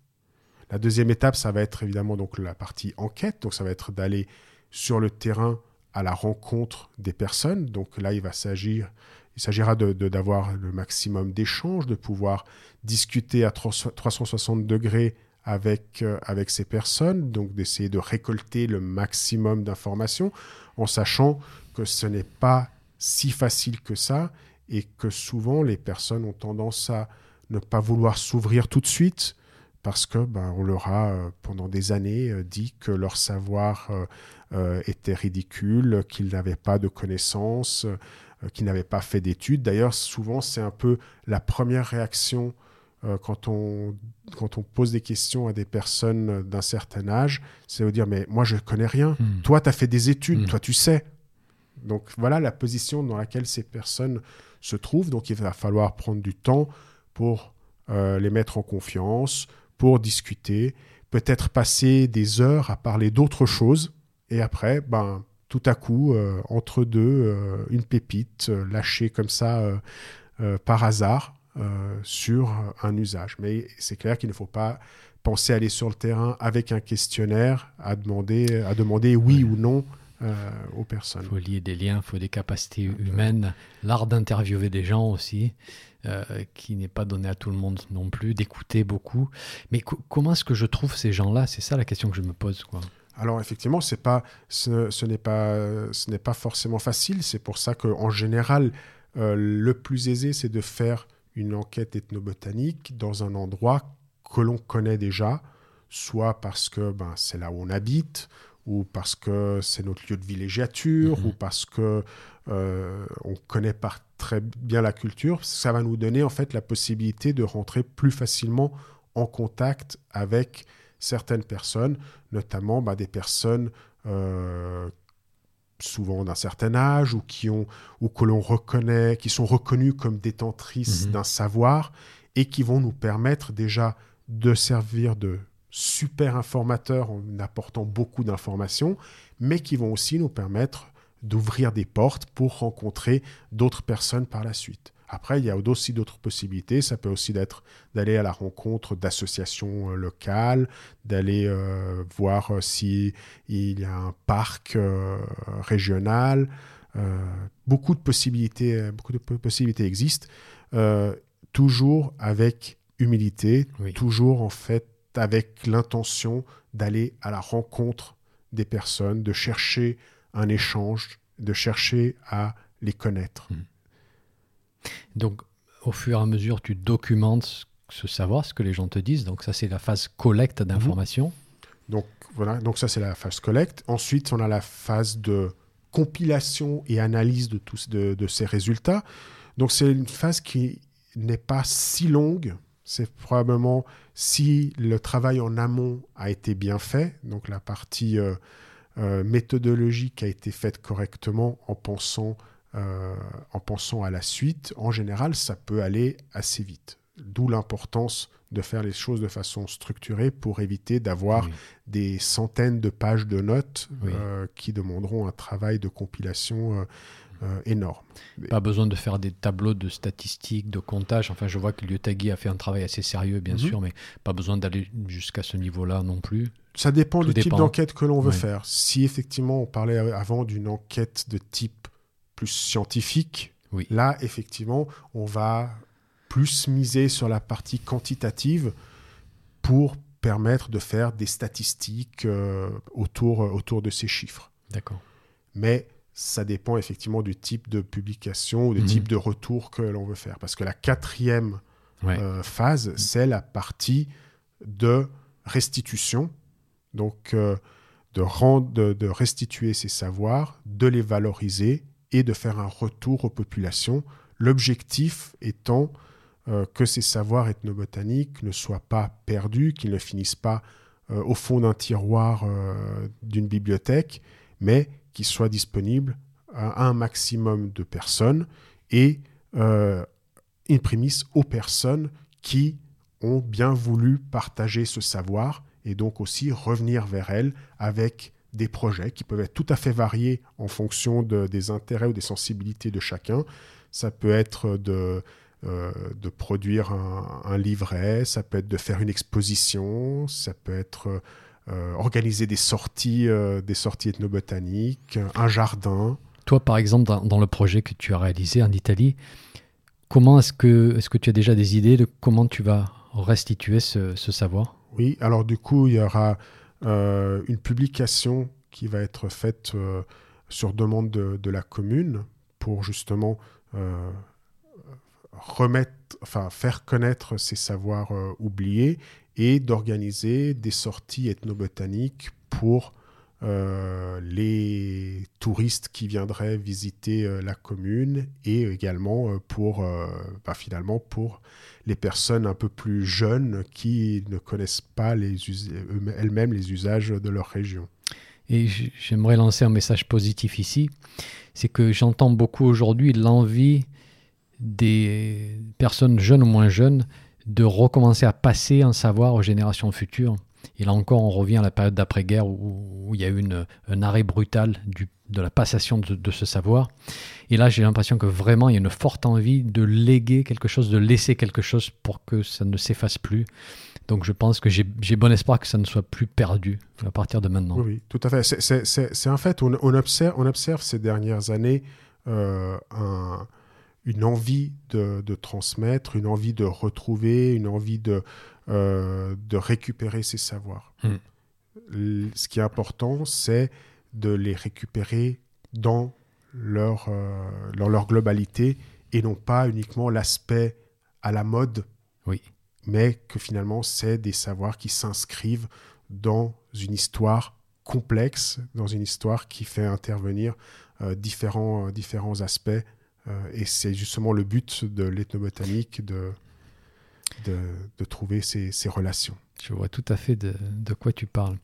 La deuxième étape, ça va être évidemment donc la partie enquête, donc ça va être d'aller sur le terrain à la rencontre des personnes. Donc là, il va s'agir, il s'agira d'avoir le maximum d'échanges, de pouvoir discuter à 360 degrés avec, euh, avec ces personnes, donc d'essayer de récolter le maximum d'informations en sachant que ce n'est pas si facile que ça et que souvent les personnes ont tendance à ne pas vouloir s'ouvrir tout de suite parce que ben, on leur a euh, pendant des années euh, dit que leur savoir était ridicule, qu'ils n'avaient pas de connaissances, qu'ils n'avaient pas fait d'études. D'ailleurs, souvent c'est un peu la première réaction euh, quand, on, quand on pose des questions à des personnes d'un certain âge, c'est de dire, mais moi, je ne connais rien. Hmm. Toi, tu as fait des études, hmm. toi, tu sais. Donc voilà la position dans laquelle ces personnes se trouvent. Donc il va falloir prendre du temps pour euh, les mettre en confiance, pour discuter, peut-être passer des heures à parler d'autres choses. Et après, ben, tout à coup, euh, entre deux, une pépite lâchée comme ça par hasard euh, sur un usage. Mais c'est clair qu'il ne faut pas penser aller sur le terrain avec un questionnaire à demander, à demander oui ou non euh, aux personnes. Il faut lier des liens, il faut des capacités humaines, l'art d'interviewer des gens aussi, euh, qui n'est pas donné à tout le monde non plus, d'écouter beaucoup. Mais comment est-ce que je trouve ces gens-là? C'est ça la question que je me pose. Quoi. Alors effectivement, c'est pas, ce, ce n'est pas, ce n'est pas forcément facile. C'est pour ça qu'en général, le plus aisé, c'est de faire une enquête ethnobotanique dans un endroit que l'on connaît déjà, soit parce que ben, c'est là où on habite, ou parce que c'est notre lieu de villégiature, mhm. ou parce que euh, on connaît par très bien la culture, ça va nous donner en fait la possibilité de rentrer plus facilement en contact avec certaines personnes, notamment ben, des personnes euh, souvent d'un certain âge ou qui ont ou que l'on reconnaît, qui sont reconnues comme détentrices mhm. d'un savoir et qui vont nous permettre déjà de servir de super informateurs en apportant beaucoup d'informations, mais qui vont aussi nous permettre d'ouvrir des portes pour rencontrer d'autres personnes par la suite. Après, il y a aussi d'autres possibilités. Ça peut aussi être d'aller à la rencontre d'associations euh, locales, d'aller euh, voir euh, s'il y a un parc régional. beaucoup de possibilités, beaucoup de possibilités existent. toujours avec humilité, toujours en fait avec l'intention d'aller à la rencontre des personnes, de chercher un échange, de chercher à les connaître. Hmm. Donc, au fur et à mesure, tu documentes ce savoir, ce que les gens te disent. Donc, ça, c'est la phase collecte d'informations. Mhm. Donc, voilà. Donc, ça, c'est la phase collecte. Ensuite, on a la phase de compilation et analyse de, tous, de, de ces résultats. Donc, c'est une phase qui n'est pas si longue. C'est probablement si le travail en amont a été bien fait, donc la partie euh, euh, méthodologique a été faite correctement en pensant euh, en pensant à la suite, en général, ça peut aller assez vite. D'où l'importance de faire les choses de façon structurée pour éviter d'avoir des centaines de pages de notes euh, qui demanderont un travail de compilation euh, énorme. Pas besoin de faire des tableaux de statistiques, de comptage. Enfin, je vois que Liotagui a fait un travail assez sérieux, bien mhm. sûr, mais pas besoin d'aller jusqu'à ce niveau-là non plus. Ça dépend du type d'enquête que l'on veut faire. Si effectivement on parlait avant d'une enquête de type plus scientifique, là, effectivement, on va plus miser sur la partie quantitative pour permettre de faire des statistiques euh, autour, euh, autour de ces chiffres. D'accord. Mais ça dépend effectivement du type de publication ou du mhm. type de retour que l'on veut faire. Parce que la quatrième euh, phase, c'est la partie de restitution. Donc, de, rendre, de restituer ces savoirs, de les valoriser et de faire un retour aux populations, l'objectif étant euh, que ces savoirs ethnobotaniques ne soient pas perdus, qu'ils ne finissent pas euh, au fond d'un tiroir euh, d'une bibliothèque, mais qu'ils soient disponibles à un maximum de personnes et une prémisse aux personnes qui ont bien voulu partager ce savoir et donc aussi revenir vers elles avec des projets qui peuvent être tout à fait variés en fonction des intérêts ou des sensibilités de chacun. Ça peut être de, euh, de produire un, livret, ça peut être de faire une exposition, ça peut être euh, organiser des sorties, euh, des sorties ethnobotaniques, un jardin. Toi, par exemple, dans, le projet que tu as réalisé en Italie, comment est-ce que, est que tu as déjà des idées de comment tu vas restituer ce, ce savoir? Oui, alors du coup, il y aura une publication qui va être faite euh, sur demande de, la commune pour justement euh, remettre, enfin faire connaître ces savoirs oubliés et d'organiser des sorties ethnobotaniques pour les touristes qui viendraient visiter la commune et également pour bah, finalement pour les personnes un peu plus jeunes qui ne connaissent pas elles-mêmes les usages de leur région. Et j'aimerais lancer un message positif ici, c'est que j'entends beaucoup aujourd'hui l'envie des personnes jeunes ou moins jeunes de recommencer à passer un savoir aux générations futures. Et là encore, on revient à la période d'après-guerre où, il y a eu un arrêt brutal de la passation de, ce savoir. Et là, j'ai l'impression que vraiment, il y a une forte envie de léguer quelque chose, de laisser quelque chose pour que ça ne s'efface plus. Donc je pense que j'ai bon espoir que ça ne soit plus perdu à partir de maintenant. Oui, tout à fait. C'est un fait. On, observe, ces dernières années euh, une envie de, transmettre, une envie de retrouver, une envie de, euh, de récupérer ces savoirs. Hmm. Ce qui est important, c'est de les récupérer dans leur, euh, dans leur globalité et non pas uniquement l'aspect à la mode. Oui. Mais que finalement, c'est des savoirs qui s'inscrivent dans une histoire complexe, dans une histoire qui fait intervenir euh, différents, différents aspects. et c'est justement le but de l'ethnobotanique de, de, trouver ces, relations. Je vois tout à fait de quoi tu parles.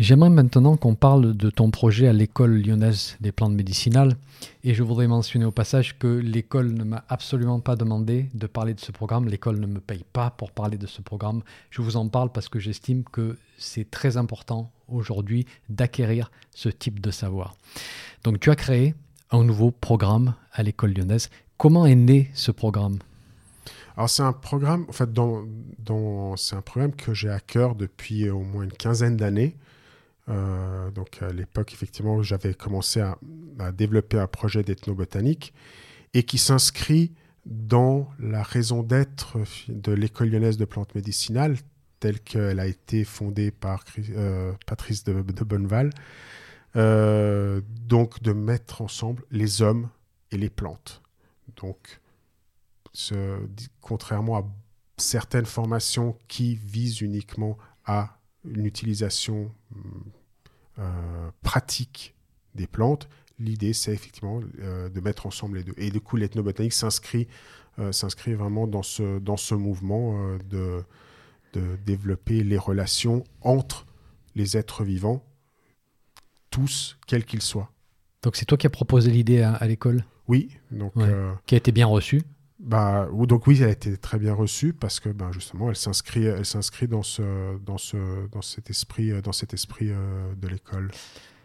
J'aimerais maintenant qu'on parle de ton projet à l'école lyonnaise des plantes médicinales. Et je voudrais mentionner au passage que l'école ne m'a absolument pas demandé de parler de ce programme. L'école ne me paye pas pour parler de ce programme. Je vous en parle parce que j'estime que c'est très important aujourd'hui d'acquérir ce type de savoir. Donc tu as créé un nouveau programme à l'école lyonnaise. Comment est né ce programme? Alors c'est un programme, en fait, c'est un programme que j'ai à cœur depuis au moins une quinzaine d'années. Euh, donc à l'époque, effectivement, j'avais commencé à, développer un projet ethnobotanique et qui s'inscrit dans la raison d'être de l'école lyonnaise de plantes médicinales telle qu'elle a été fondée par euh, Patrice de, Bonneval. Euh, donc de mettre ensemble les hommes et les plantes. Donc, contrairement à certaines formations qui visent uniquement à une utilisation euh, pratique des plantes, l'idée c'est effectivement euh, de mettre ensemble les deux. Et du coup, l'ethnobotanique s'inscrit euh, s'inscrit vraiment dans ce, dans ce mouvement de, de développer les relations entre les êtres vivants, tous, quels qu'ils soient. Donc c'est toi qui as proposé l'idée à, l'école? Oui. Donc, qui a été bien reçue? Bah, donc oui, elle a été très bien reçue parce que bah, justement, elle s'inscrit, elle s'inscrit dans ce, dans ce, dans cet esprit, euh, dans cet esprit euh, de l'école.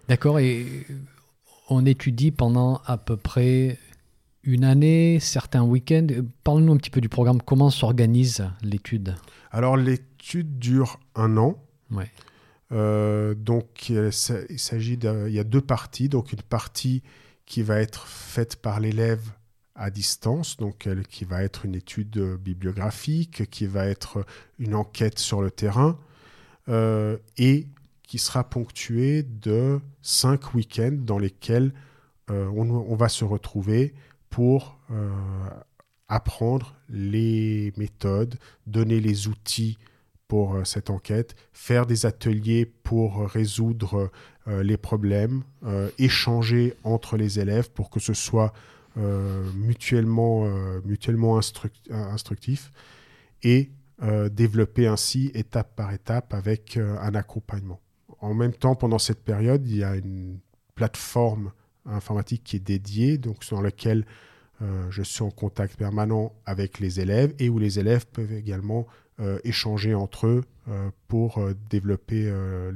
D'accord. Et on étudie pendant à peu près une année, certains week-ends. Parle-nous un petit peu du programme. Comment s'organise l'étude? Alors l'étude dure un an. Ouais. Euh, donc il s'agit il y a deux parties. Donc une partie qui va être faite par l'élève à distance, donc qui va être une étude bibliographique, qui va être une enquête sur le terrain, euh, et qui sera ponctuée de cinq week-ends dans lesquels euh, on, va se retrouver pour euh, apprendre les méthodes, donner les outils pour cette enquête, faire des ateliers pour résoudre les problèmes, échanger entre les élèves pour que ce soit euh, mutuellement, euh, mutuellement instructif et euh, développer ainsi étape par étape avec un accompagnement. En même temps, pendant cette période, il y a une plateforme informatique qui est dédiée, donc dans laquelle je suis en contact permanent avec les élèves et où les élèves peuvent également échanger entre eux pour développer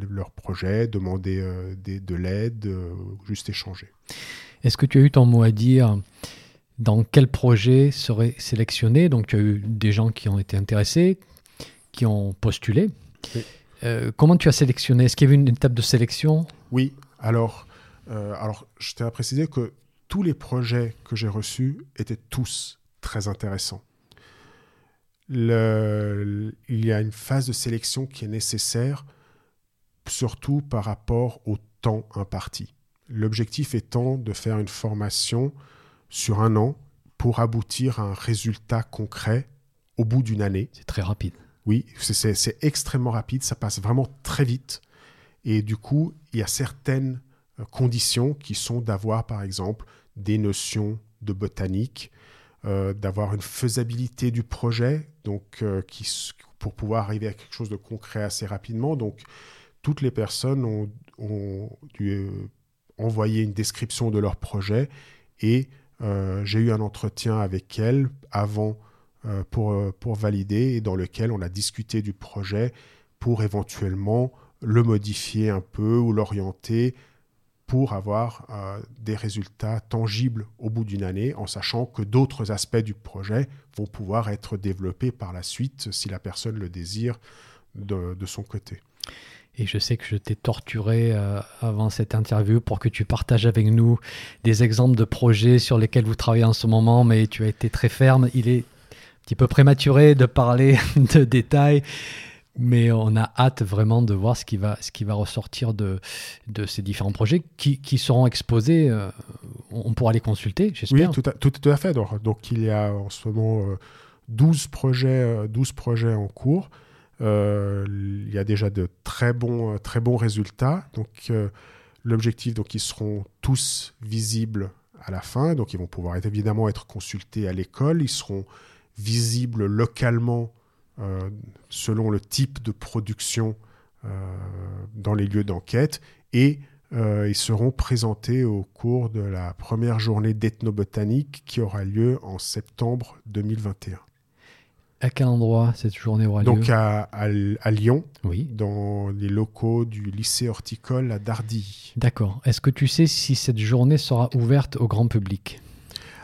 leurs projets, demander de l'aide, juste échanger. Est-ce que tu as eu ton mot à dire dans quel projet serait sélectionné? Donc, tu as eu des gens qui ont été intéressés, qui ont postulé. Euh, comment tu as sélectionné? Est-ce qu'il y avait une étape de sélection? Oui, alors, euh, alors je tiens à préciser que tous les projets que j'ai reçus étaient tous très intéressants. Le, il y a une phase de sélection qui est nécessaire, surtout par rapport au temps imparti. L'objectif étant de faire une formation sur un an pour aboutir à un résultat concret au bout d'une année. C'est très rapide. Oui, c'est extrêmement rapide, ça passe vraiment très vite. Et du coup, il y a certaines euh, conditions qui sont d'avoir, par exemple, des notions de botanique, euh, d'avoir une faisabilité du projet, donc euh, qui, pour pouvoir arriver à quelque chose de concret assez rapidement. Donc, toutes les personnes ont, ont dû envoyé une description de leur projet et euh, j'ai eu un entretien avec elles avant euh, pour, euh, pour valider et dans lequel on a discuté du projet pour éventuellement le modifier un peu ou l'orienter pour avoir des résultats tangibles au bout d'une année, en sachant que d'autres aspects du projet vont pouvoir être développés par la suite si la personne le désire de son côté. Et je sais que je t'ai torturé euh, avant cette interview pour que tu partages avec nous des exemples de projets sur lesquels vous travaillez en ce moment, mais tu as été très ferme. Il est un petit peu prématuré de parler de détails, mais on a hâte vraiment de voir ce qui va, ressortir de, ces différents projets qui, seront exposés. Euh, on pourra les consulter, j'espère. Oui, tout à, fait. Donc, il y a en ce moment... Euh, 12 projets, 12 projets en cours. Il y a déjà de très bons, bons résultats. Donc, l'objectif, donc, ils seront tous visibles à la fin. Donc, ils vont pouvoir évidemment être consultés à l'école. Ils seront visibles localement selon le type de production dans les lieux d'enquête et euh, ils seront présentés au cours de la première journée d'ethnobotanique qui aura lieu en septembre 2021. À quel endroit cette journée aura lieu Donc à, à, Lyon, oui. dans les locaux du lycée horticole à Dardilly. D'accord. Est-ce que tu sais si cette journée sera ouverte au grand public?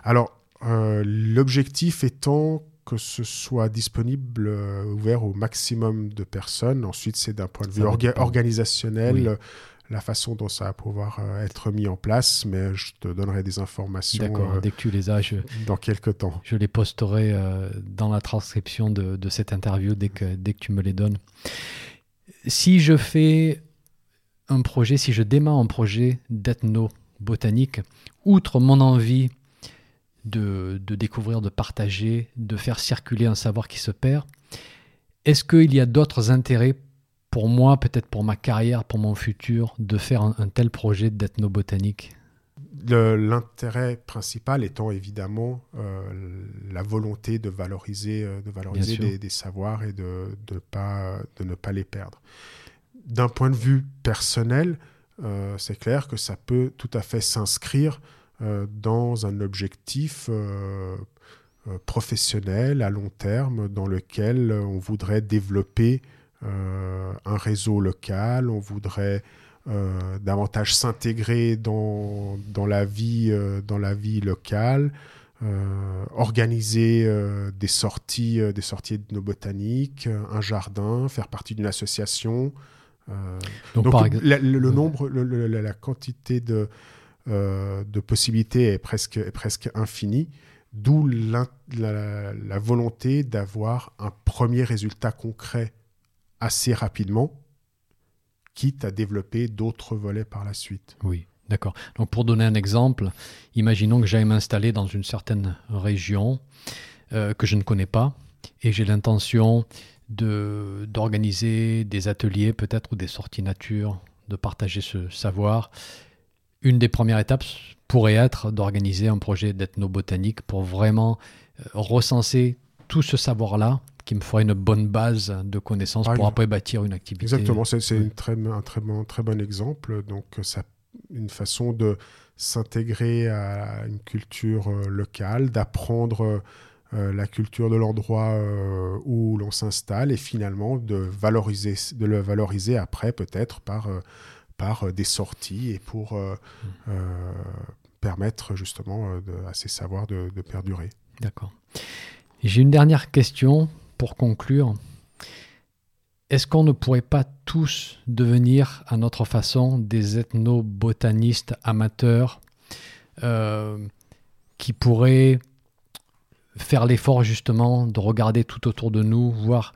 Alors, euh, l'objectif étant que ce soit disponible, euh, ouvert au maximum de personnes. Ensuite, c'est d'un point de vue organisationnel la façon dont ça va pouvoir euh, être mis en place, mais je te donnerai des informations. D'accord, euh, dès que tu les as, dans quelques temps. Je les posterai euh, dans la transcription de, de, cette interview dès que, dès que tu me les donnes. Si je fais un projet, si je démarre un projet d'ethno-botanique, outre mon envie de, de, découvrir, de partager, de faire circuler un savoir qui se perd, est-ce qu'il y a d'autres intérêts pour moi, peut-être pour ma carrière, pour mon futur, de faire un, tel projet d'ethnobotanique? L'intérêt principal étant évidemment euh, la volonté de valoriser, euh, de valoriser des, savoirs et de, de, pas, de ne pas les perdre. D'un point de vue personnel, euh, c'est clair que ça peut tout à fait s'inscrire dans un objectif professionnel à long terme dans lequel on voudrait développer un réseau local, on voudrait euh, davantage s'intégrer dans, dans, la vie, euh, dans la vie locale, organiser des sorties, des sorties de nos botaniques, un jardin, faire partie d'une association. donc, le, nombre, la, quantité de, de possibilités est presque, est presque infinie. D'où la, la, volonté d'avoir un premier résultat concret assez rapidement, quitte à développer d'autres volets par la suite. Oui, d'accord. Donc pour donner un exemple, imaginons que j'aille m'installer dans une certaine région euh, que je ne connais pas et j'ai l'intention de, d'organiser des ateliers peut-être ou des sorties nature, de partager ce savoir. Une des premières étapes pourrait être d'organiser un projet d'ethnobotanique pour vraiment euh, recenser tout ce savoir-là qui me ferait une bonne base de connaissances pour après bâtir une activité. Exactement, c'est un très, très, bon, très bon exemple. Donc, ça, une façon de s'intégrer à une culture euh, locale, d'apprendre euh, la culture de l'endroit euh, où l'on s'installe et finalement de, valoriser, de le valoriser après peut-être par, par des sorties et pour mmh. permettre justement à ces savoirs de, de perdurer. D'accord. J'ai une dernière question pour conclure, est-ce qu'on ne pourrait pas tous devenir à notre façon des ethnobotanistes amateurs euh, qui pourraient faire l'effort justement de regarder tout autour de nous, voir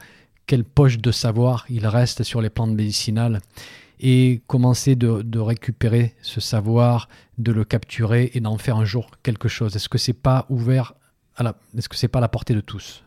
quelle poche de savoir il reste sur les plantes médicinales et commencer de, récupérer ce savoir, de le capturer et d'en faire un jour quelque chose? Est-ce que c'est pas ouvert est-ce que c'est pas à la portée de tous?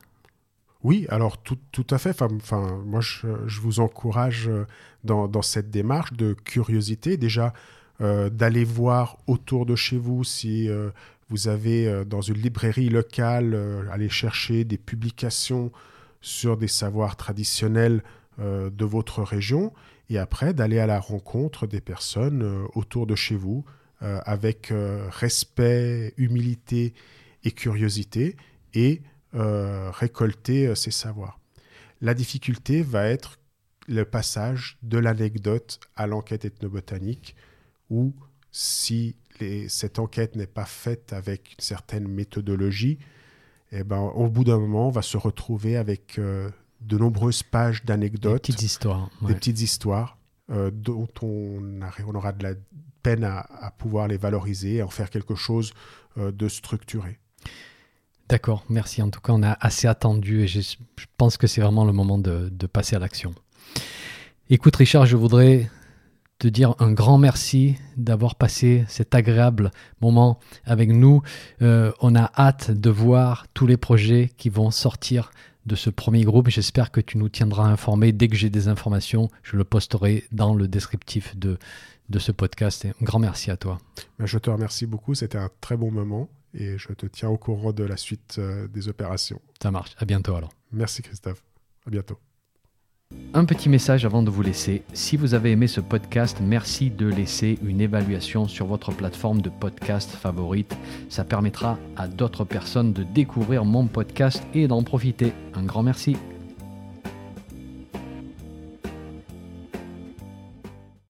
Oui, alors tout, tout à fait. Enfin, moi, je, je, vous encourage euh, dans, dans, cette démarche de curiosité, déjà euh, d'aller voir autour de chez vous si euh, vous avez dans une librairie locale, aller chercher des publications sur des savoirs traditionnels de votre région, et après d'aller à la rencontre des personnes autour de chez vous avec respect, humilité et curiosité, et euh, récolter euh, ces savoirs. La difficulté va être le passage de l'anecdote à l'enquête ethnobotanique, où si cette enquête n'est pas faite avec une certaine méthodologie, eh ben, au bout d'un moment, on va se retrouver avec euh, de nombreuses pages d'anecdotes, des petites histoires, des petites histoires dont on, on, aura de la peine à, à, pouvoir les valoriser et en faire quelque chose de structuré. D'accord, merci. En tout cas, on a assez attendu et je, pense que c'est vraiment le moment de, passer à l'action. Écoute, Richard, je voudrais te dire un grand merci d'avoir passé cet agréable moment avec nous. Euh, on a hâte de voir tous les projets qui vont sortir de ce premier groupe. J'espère que tu nous tiendras informés. Dès que j'ai des informations, je le posterai dans le descriptif de, de ce podcast. Un grand merci à toi. Ben, je te remercie beaucoup. C'était un très bon moment et je te tiens au courant de la suite euh, des opérations. Ça marche. À bientôt alors. Merci Christophe. À bientôt. Un petit message avant de vous laisser. Si vous avez aimé ce podcast, merci de laisser une évaluation sur votre plateforme de podcast favorite. Ça permettra à d'autres personnes de découvrir mon podcast et d'en profiter. Un grand merci.